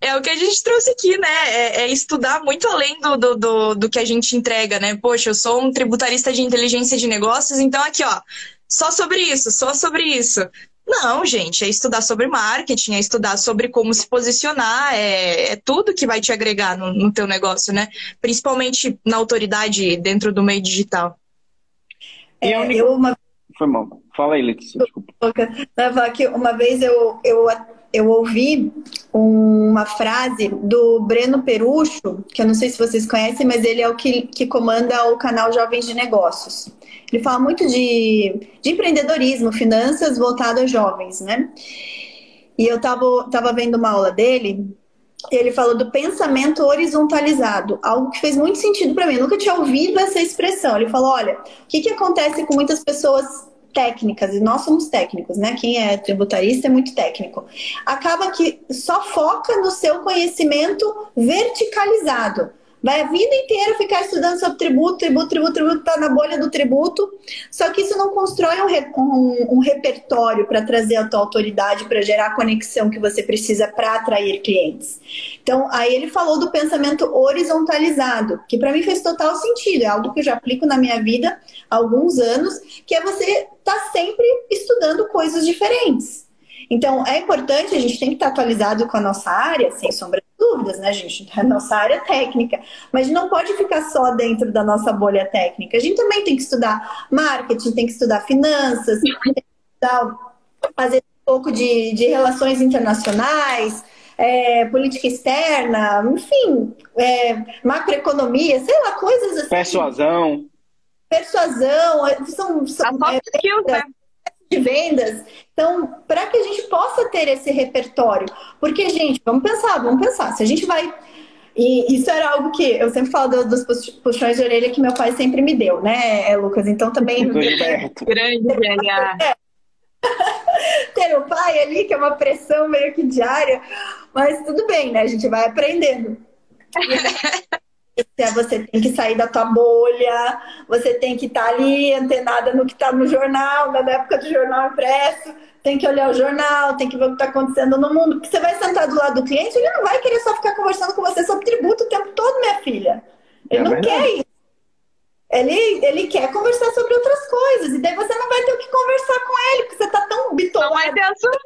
[SPEAKER 3] É o que a gente trouxe aqui, né? É, é estudar muito além do, do, do, do, que a gente entrega, né? Poxa, eu sou um tributarista de inteligência de negócios, então aqui, ó, só sobre isso, só sobre isso. Não, gente, é estudar sobre marketing, é estudar sobre como se posicionar, é, é tudo que vai te agregar no, no teu negócio, né? Principalmente na autoridade dentro do meio digital.
[SPEAKER 1] É, eu uma...
[SPEAKER 4] Foi mal. Fala aí, Letícia, desculpa.
[SPEAKER 1] que uma vez eu, eu, eu ouvi uma frase do Breno Perucho, que eu não sei se vocês conhecem, mas ele é o que, que comanda o canal Jovens de Negócios. Ele fala muito de, de empreendedorismo, finanças voltado a jovens, né? E eu tava, tava vendo uma aula dele e ele falou do pensamento horizontalizado, algo que fez muito sentido para mim. Eu nunca tinha ouvido essa expressão. Ele falou: olha, o que, que acontece com muitas pessoas técnicas, e nós somos técnicos, né? Quem é tributarista é muito técnico. Acaba que só foca no seu conhecimento verticalizado. Vai a vida inteira ficar estudando sobre tributo, tributo, tributo, tributo, tá na bolha do tributo. Só que isso não constrói um, um, um repertório para trazer a tua autoridade, para gerar a conexão que você precisa para atrair clientes. Então, aí ele falou do pensamento horizontalizado, que para mim fez total sentido. É algo que eu já aplico na minha vida há alguns anos, que é você estar tá sempre estudando coisas diferentes. Então, é importante, a gente tem que estar atualizado com a nossa área, sem sombra dúvidas, né, gente? A nossa área técnica. Mas não pode ficar só dentro da nossa bolha técnica. A gente também tem que estudar marketing, tem que estudar finanças, tem que estudar fazer um pouco de, de relações internacionais, é, política externa, enfim, é, macroeconomia, sei lá, coisas assim.
[SPEAKER 4] Persuasão.
[SPEAKER 1] Persuasão, é, são, são
[SPEAKER 3] é, skills, né?
[SPEAKER 1] De vendas. Então, para que a gente possa ter esse repertório, porque, gente, vamos pensar, vamos pensar, se a gente vai. E isso era algo que eu sempre falo dos puxões de orelha que meu pai sempre me deu, né, Lucas? Então também.
[SPEAKER 3] Grande,
[SPEAKER 1] é. Ter o pai ali, que é uma pressão meio que diária, mas tudo bem, né? A gente vai aprendendo. Você tem que sair da tua bolha, você tem que estar tá ali antenada no que está no jornal, na época do jornal impresso, tem que olhar o jornal, tem que ver o que está acontecendo no mundo, porque você vai sentar do lado do cliente, ele não vai querer só ficar conversando com você sobre tributo o tempo todo, minha filha. Ele é não quer isso. Ele, ele quer conversar sobre outras coisas, e daí você não vai ter o que conversar com ele, porque você está tão bitolado. Não
[SPEAKER 3] vai ter
[SPEAKER 4] assunto.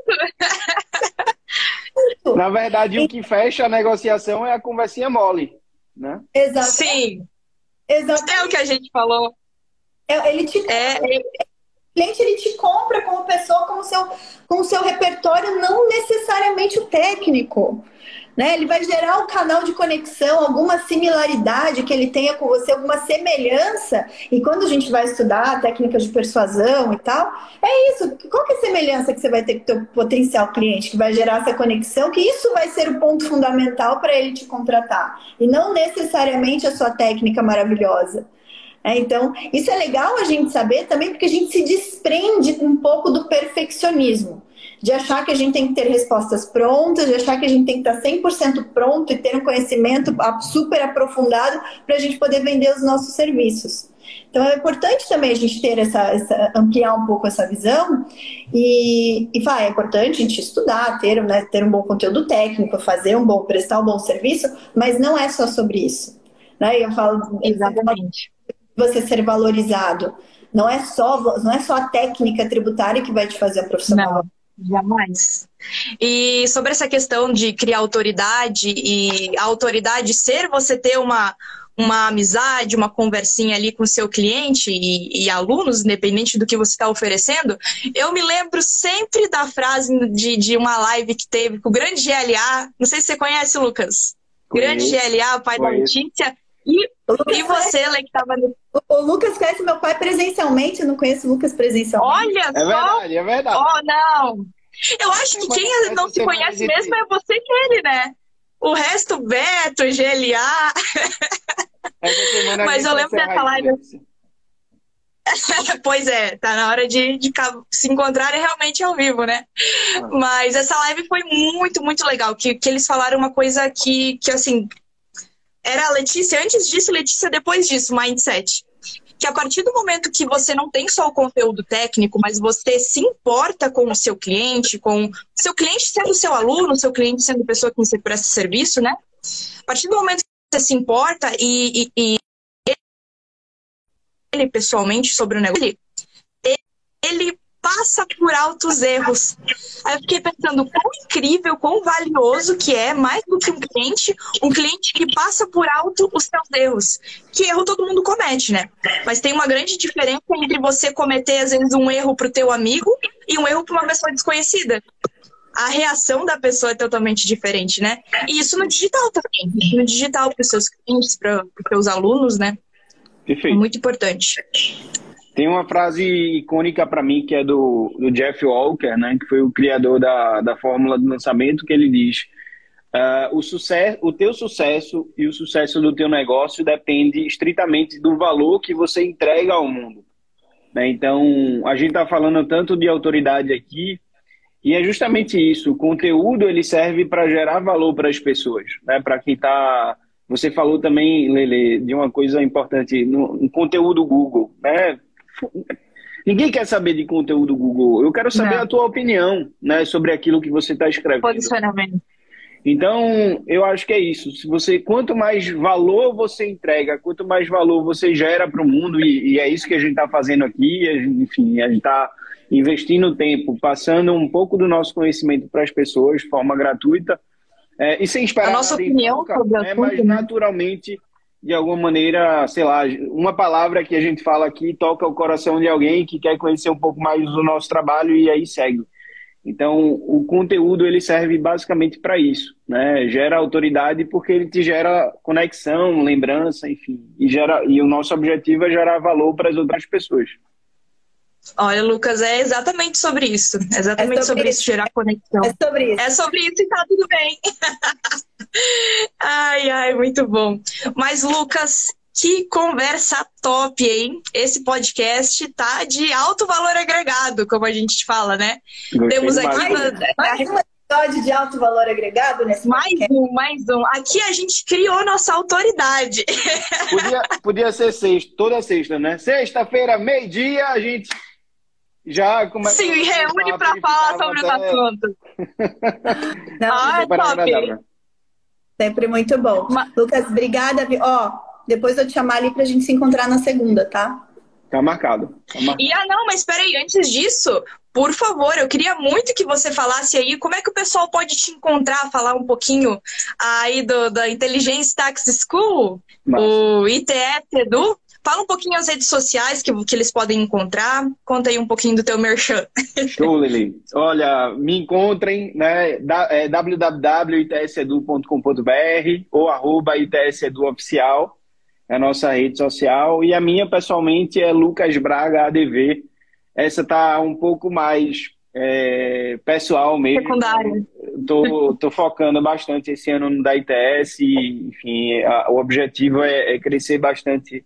[SPEAKER 4] Na verdade, o que fecha a negociação é a conversinha mole né?
[SPEAKER 1] Exato.
[SPEAKER 3] Sim. Exatamente. É o que a gente falou.
[SPEAKER 1] É, ele te é, é... O cliente ele te compra como pessoa com o seu, com o seu repertório, não necessariamente o técnico. Né? Ele vai gerar um canal de conexão, alguma similaridade que ele tenha com você, alguma semelhança. E quando a gente vai estudar técnicas de persuasão e tal, é isso. Qual que é a semelhança que você vai ter com o teu potencial cliente, que vai gerar essa conexão, que isso vai ser o ponto fundamental para ele te contratar. E não necessariamente a sua técnica maravilhosa. É, então, isso é legal a gente saber também, porque a gente se desprende um pouco do perfeccionismo de achar que a gente tem que ter respostas prontas, de achar que a gente tem que estar 100% pronto e ter um conhecimento super aprofundado para a gente poder vender os nossos serviços. Então é importante também a gente ter essa, essa ampliar um pouco essa visão e, e vai, é importante a gente estudar, ter, né, ter um bom conteúdo técnico, fazer um bom, prestar um bom serviço, mas não é só sobre isso. Né? Eu falo
[SPEAKER 3] exatamente
[SPEAKER 1] você ser valorizado. Não é só não é só a técnica tributária que vai te fazer a profissional.
[SPEAKER 3] Não. Jamais. E sobre essa questão de criar autoridade e a autoridade ser você ter uma, uma amizade, uma conversinha ali com seu cliente e, e alunos, independente do que você está oferecendo, eu me lembro sempre da frase de, de uma live que teve com o grande GLA. Não sei se você conhece, Lucas. Grande GLA, pai da Letícia. E, e você, Lê, que estava no...
[SPEAKER 1] O Lucas conhece meu pai presencialmente, eu não conheço o Lucas presencialmente.
[SPEAKER 3] Olha
[SPEAKER 4] é só! É verdade, é verdade.
[SPEAKER 3] Oh, não! Eu acho que quem não se conhece mesmo é você e ele, né? O resto, Beto, GLA. Mas eu lembro dessa live. pois é, tá na hora de, de se encontrarem realmente ao vivo, né? Ah. Mas essa live foi muito, muito legal. Que, que eles falaram uma coisa que, que assim, era a Letícia antes disso, Letícia depois disso, mindset. Que a partir do momento que você não tem só o conteúdo técnico, mas você se importa com o seu cliente, com seu cliente sendo seu aluno, seu cliente sendo pessoa que você presta serviço, né? A partir do momento que você se importa e, e, e ele pessoalmente sobre o negócio, ele passa por altos erros. Aí eu fiquei pensando quão incrível, quão valioso que é, mais do que um cliente, um cliente que passa por alto os seus erros. Que erro todo mundo comete, né? Mas tem uma grande diferença entre você cometer, às vezes, um erro para o teu amigo e um erro para uma pessoa desconhecida. A reação da pessoa é totalmente diferente, né? E isso no digital também. No digital, para os seus clientes, para os seus alunos, né?
[SPEAKER 4] Perfeito.
[SPEAKER 3] Muito importante.
[SPEAKER 4] Tem uma frase icônica para mim que é do, do, Jeff Walker, né, que foi o criador da, da fórmula de lançamento, que ele diz: uh, o, sucesso, o teu sucesso e o sucesso do teu negócio depende estritamente do valor que você entrega ao mundo. Né? Então, a gente está falando tanto de autoridade aqui, e é justamente isso. O conteúdo ele serve para gerar valor para as pessoas, né? para quem está você falou também, Lele, de uma coisa importante no, no conteúdo Google, né? Ninguém quer saber de conteúdo Google. Eu quero saber Não. a tua opinião, né, sobre aquilo que você está escrevendo.
[SPEAKER 3] Posicionamento.
[SPEAKER 4] Então, eu acho que é isso. Se você, quanto mais valor você entrega, quanto mais valor você gera para o mundo, e, e, é isso que a gente está fazendo aqui. A gente, enfim, a gente está investindo tempo, passando um pouco do nosso conhecimento para as pessoas de forma gratuita é, e sem esperar.
[SPEAKER 3] A nossa opinião sobre
[SPEAKER 4] é, mas né? naturalmente de alguma maneira, sei lá, uma palavra que a gente fala aqui toca o coração de alguém que quer conhecer um pouco mais do nosso trabalho e aí segue. Então, o conteúdo ele serve basicamente para isso, né? Gera autoridade porque ele te gera conexão, lembrança, enfim, e gera e o nosso objetivo é gerar valor para as outras pessoas.
[SPEAKER 3] Olha, Lucas, é exatamente sobre isso. É exatamente é sobre, sobre isso, gerar conexão.
[SPEAKER 1] É sobre isso.
[SPEAKER 3] É sobre isso e tá tudo bem. ai, ai, muito bom. Mas, Lucas, que conversa top, hein? Esse podcast tá de alto valor agregado, como a gente fala, né?
[SPEAKER 1] Gostei Temos aqui mais, mais um episódio de alto valor agregado nesse
[SPEAKER 3] Mais podcast. um, mais um. Aqui a gente criou nossa autoridade.
[SPEAKER 4] Podia, podia ser sexta, toda sexta, né? Sexta-feira, meio-dia, a gente já começa
[SPEAKER 3] Sim, reúne para falar sobre os assuntos.
[SPEAKER 1] Não, ah, é top. Sempre muito bom. Mas... Lucas, obrigada. Ó, depois eu te chamar ali pra gente se encontrar na segunda, tá?
[SPEAKER 4] Tá marcado. Tá marcado.
[SPEAKER 3] E ah, não, mas peraí, antes disso, por favor, eu queria muito que você falasse aí como é que o pessoal pode te encontrar, falar um pouquinho aí do, da Intelligence Tax School, Nossa. o ITS Edu. Fala um pouquinho as redes sociais que, que eles podem encontrar. Conta aí um pouquinho do teu merchan.
[SPEAKER 4] Show, Lili. Olha, me encontrem, né? É www.itsedu.com.br ou arroba itseduoficial, é a nossa rede social. E a minha, pessoalmente, é Lucas Braga ADV. Essa tá um pouco mais é, pessoal mesmo.
[SPEAKER 3] Secundário.
[SPEAKER 4] Tô, tô focando bastante esse ano no da ITS e, enfim, a, o objetivo é, é crescer bastante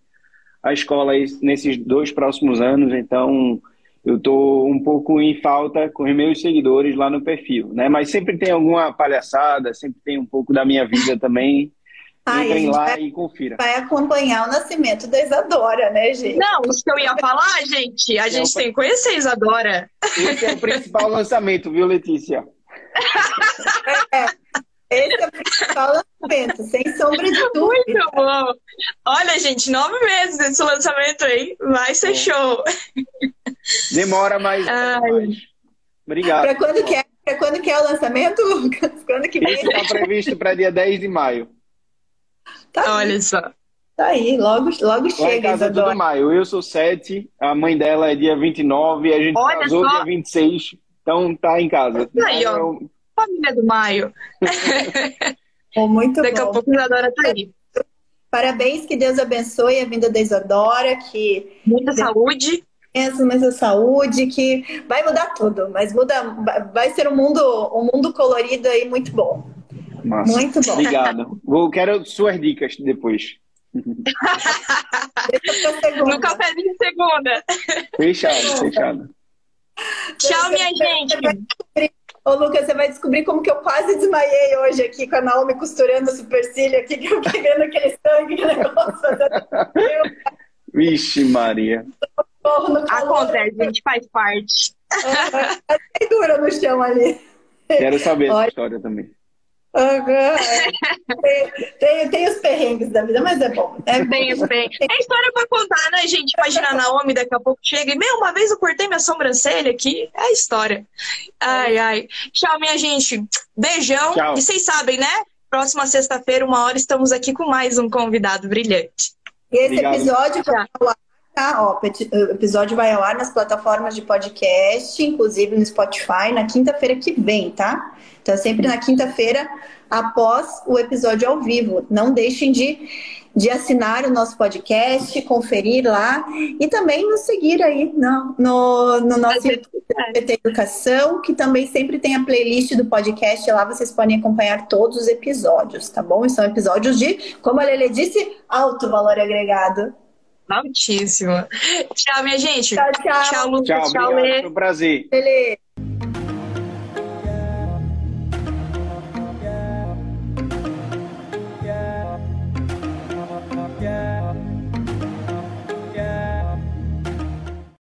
[SPEAKER 4] a escola nesses dois próximos anos, então eu estou um pouco em falta com os meus seguidores lá no perfil, né? Mas sempre tem alguma palhaçada, sempre tem um pouco da minha vida também. Ai, Entrem lá vai, e confira.
[SPEAKER 1] Vai acompanhar o nascimento da Isadora, né, gente?
[SPEAKER 3] Não, isso que eu ia falar, gente. A gente tem que conhecer a Isadora.
[SPEAKER 4] Esse é o principal lançamento, viu, Letícia?
[SPEAKER 1] É. Esse é o principal lançamento, sem sombra de dúvida.
[SPEAKER 3] Muito bom. Olha, gente, nove meses esse lançamento aí. Vai ser é. show.
[SPEAKER 4] Demora, mais. Obrigado.
[SPEAKER 1] Para quando, que é, quando que é o lançamento, Lucas? Quando que vem?
[SPEAKER 4] Isso está previsto para dia 10 de maio.
[SPEAKER 3] Tá Olha
[SPEAKER 1] aí.
[SPEAKER 3] só.
[SPEAKER 1] Tá aí, logo, logo Lá chega. Em
[SPEAKER 4] casa é tudo maio. Eu sou 7, a mãe dela é dia 29, a gente Olha casou só. dia 26. Então tá em casa.
[SPEAKER 3] Aí, ó. Família do Maio.
[SPEAKER 1] Oh, muito
[SPEAKER 3] Daqui
[SPEAKER 1] bom.
[SPEAKER 3] a pouco a Isadora tá aí.
[SPEAKER 1] Parabéns, que Deus abençoe a vinda da Isadora, que...
[SPEAKER 3] Muita Deus... saúde.
[SPEAKER 1] Muita saúde, que vai mudar tudo, mas muda, vai ser um mundo, um mundo colorido aí muito bom.
[SPEAKER 4] Nossa, muito bom. Obrigado. Vou, quero suas dicas depois.
[SPEAKER 3] no cafezinho de segunda.
[SPEAKER 4] Fechado, fechado.
[SPEAKER 3] Tchau, minha gente.
[SPEAKER 1] Ô, Lucas, você vai descobrir como que eu quase desmaiei hoje aqui com a Naomi costurando o supercílio aqui, que eu pegando aquele sangue, que negócio.
[SPEAKER 4] Vixe, Maria.
[SPEAKER 3] Acontece, a gente faz parte.
[SPEAKER 1] É, é dura no chão ali.
[SPEAKER 4] Quero saber Olha. essa história também.
[SPEAKER 1] Uhum. Tem, tem, tem, os perrengues da vida, mas é bom. É
[SPEAKER 3] tem os perrengues. É história pra contar, né, gente? Imagina a Naomi daqui a pouco chega e, meu, uma vez eu cortei minha sobrancelha aqui. É a história. Ai, ai. Tchau, minha gente. Beijão. Tchau. E vocês sabem, né? Próxima sexta-feira, uma hora, estamos aqui com mais um convidado brilhante.
[SPEAKER 1] E esse Obrigado. episódio vai ao ar, tá? Ó, o episódio vai ao ar nas plataformas de podcast, inclusive no Spotify, na quinta-feira que vem, tá? Então, é sempre na quinta-feira, após o episódio ao vivo. Não deixem de, de assinar o nosso podcast, conferir lá e também nos seguir aí no, no, no nosso PT Educação, que também sempre tem a playlist do podcast. Lá vocês podem acompanhar todos os episódios, tá bom? E são episódios de, como a Lele disse, alto valor agregado.
[SPEAKER 3] Altíssimo. Tchau, minha gente.
[SPEAKER 1] Tchau, tchau.
[SPEAKER 3] Tchau, Lucas.
[SPEAKER 4] Tchau, tchau Lê. Foi um prazer.
[SPEAKER 1] Lele.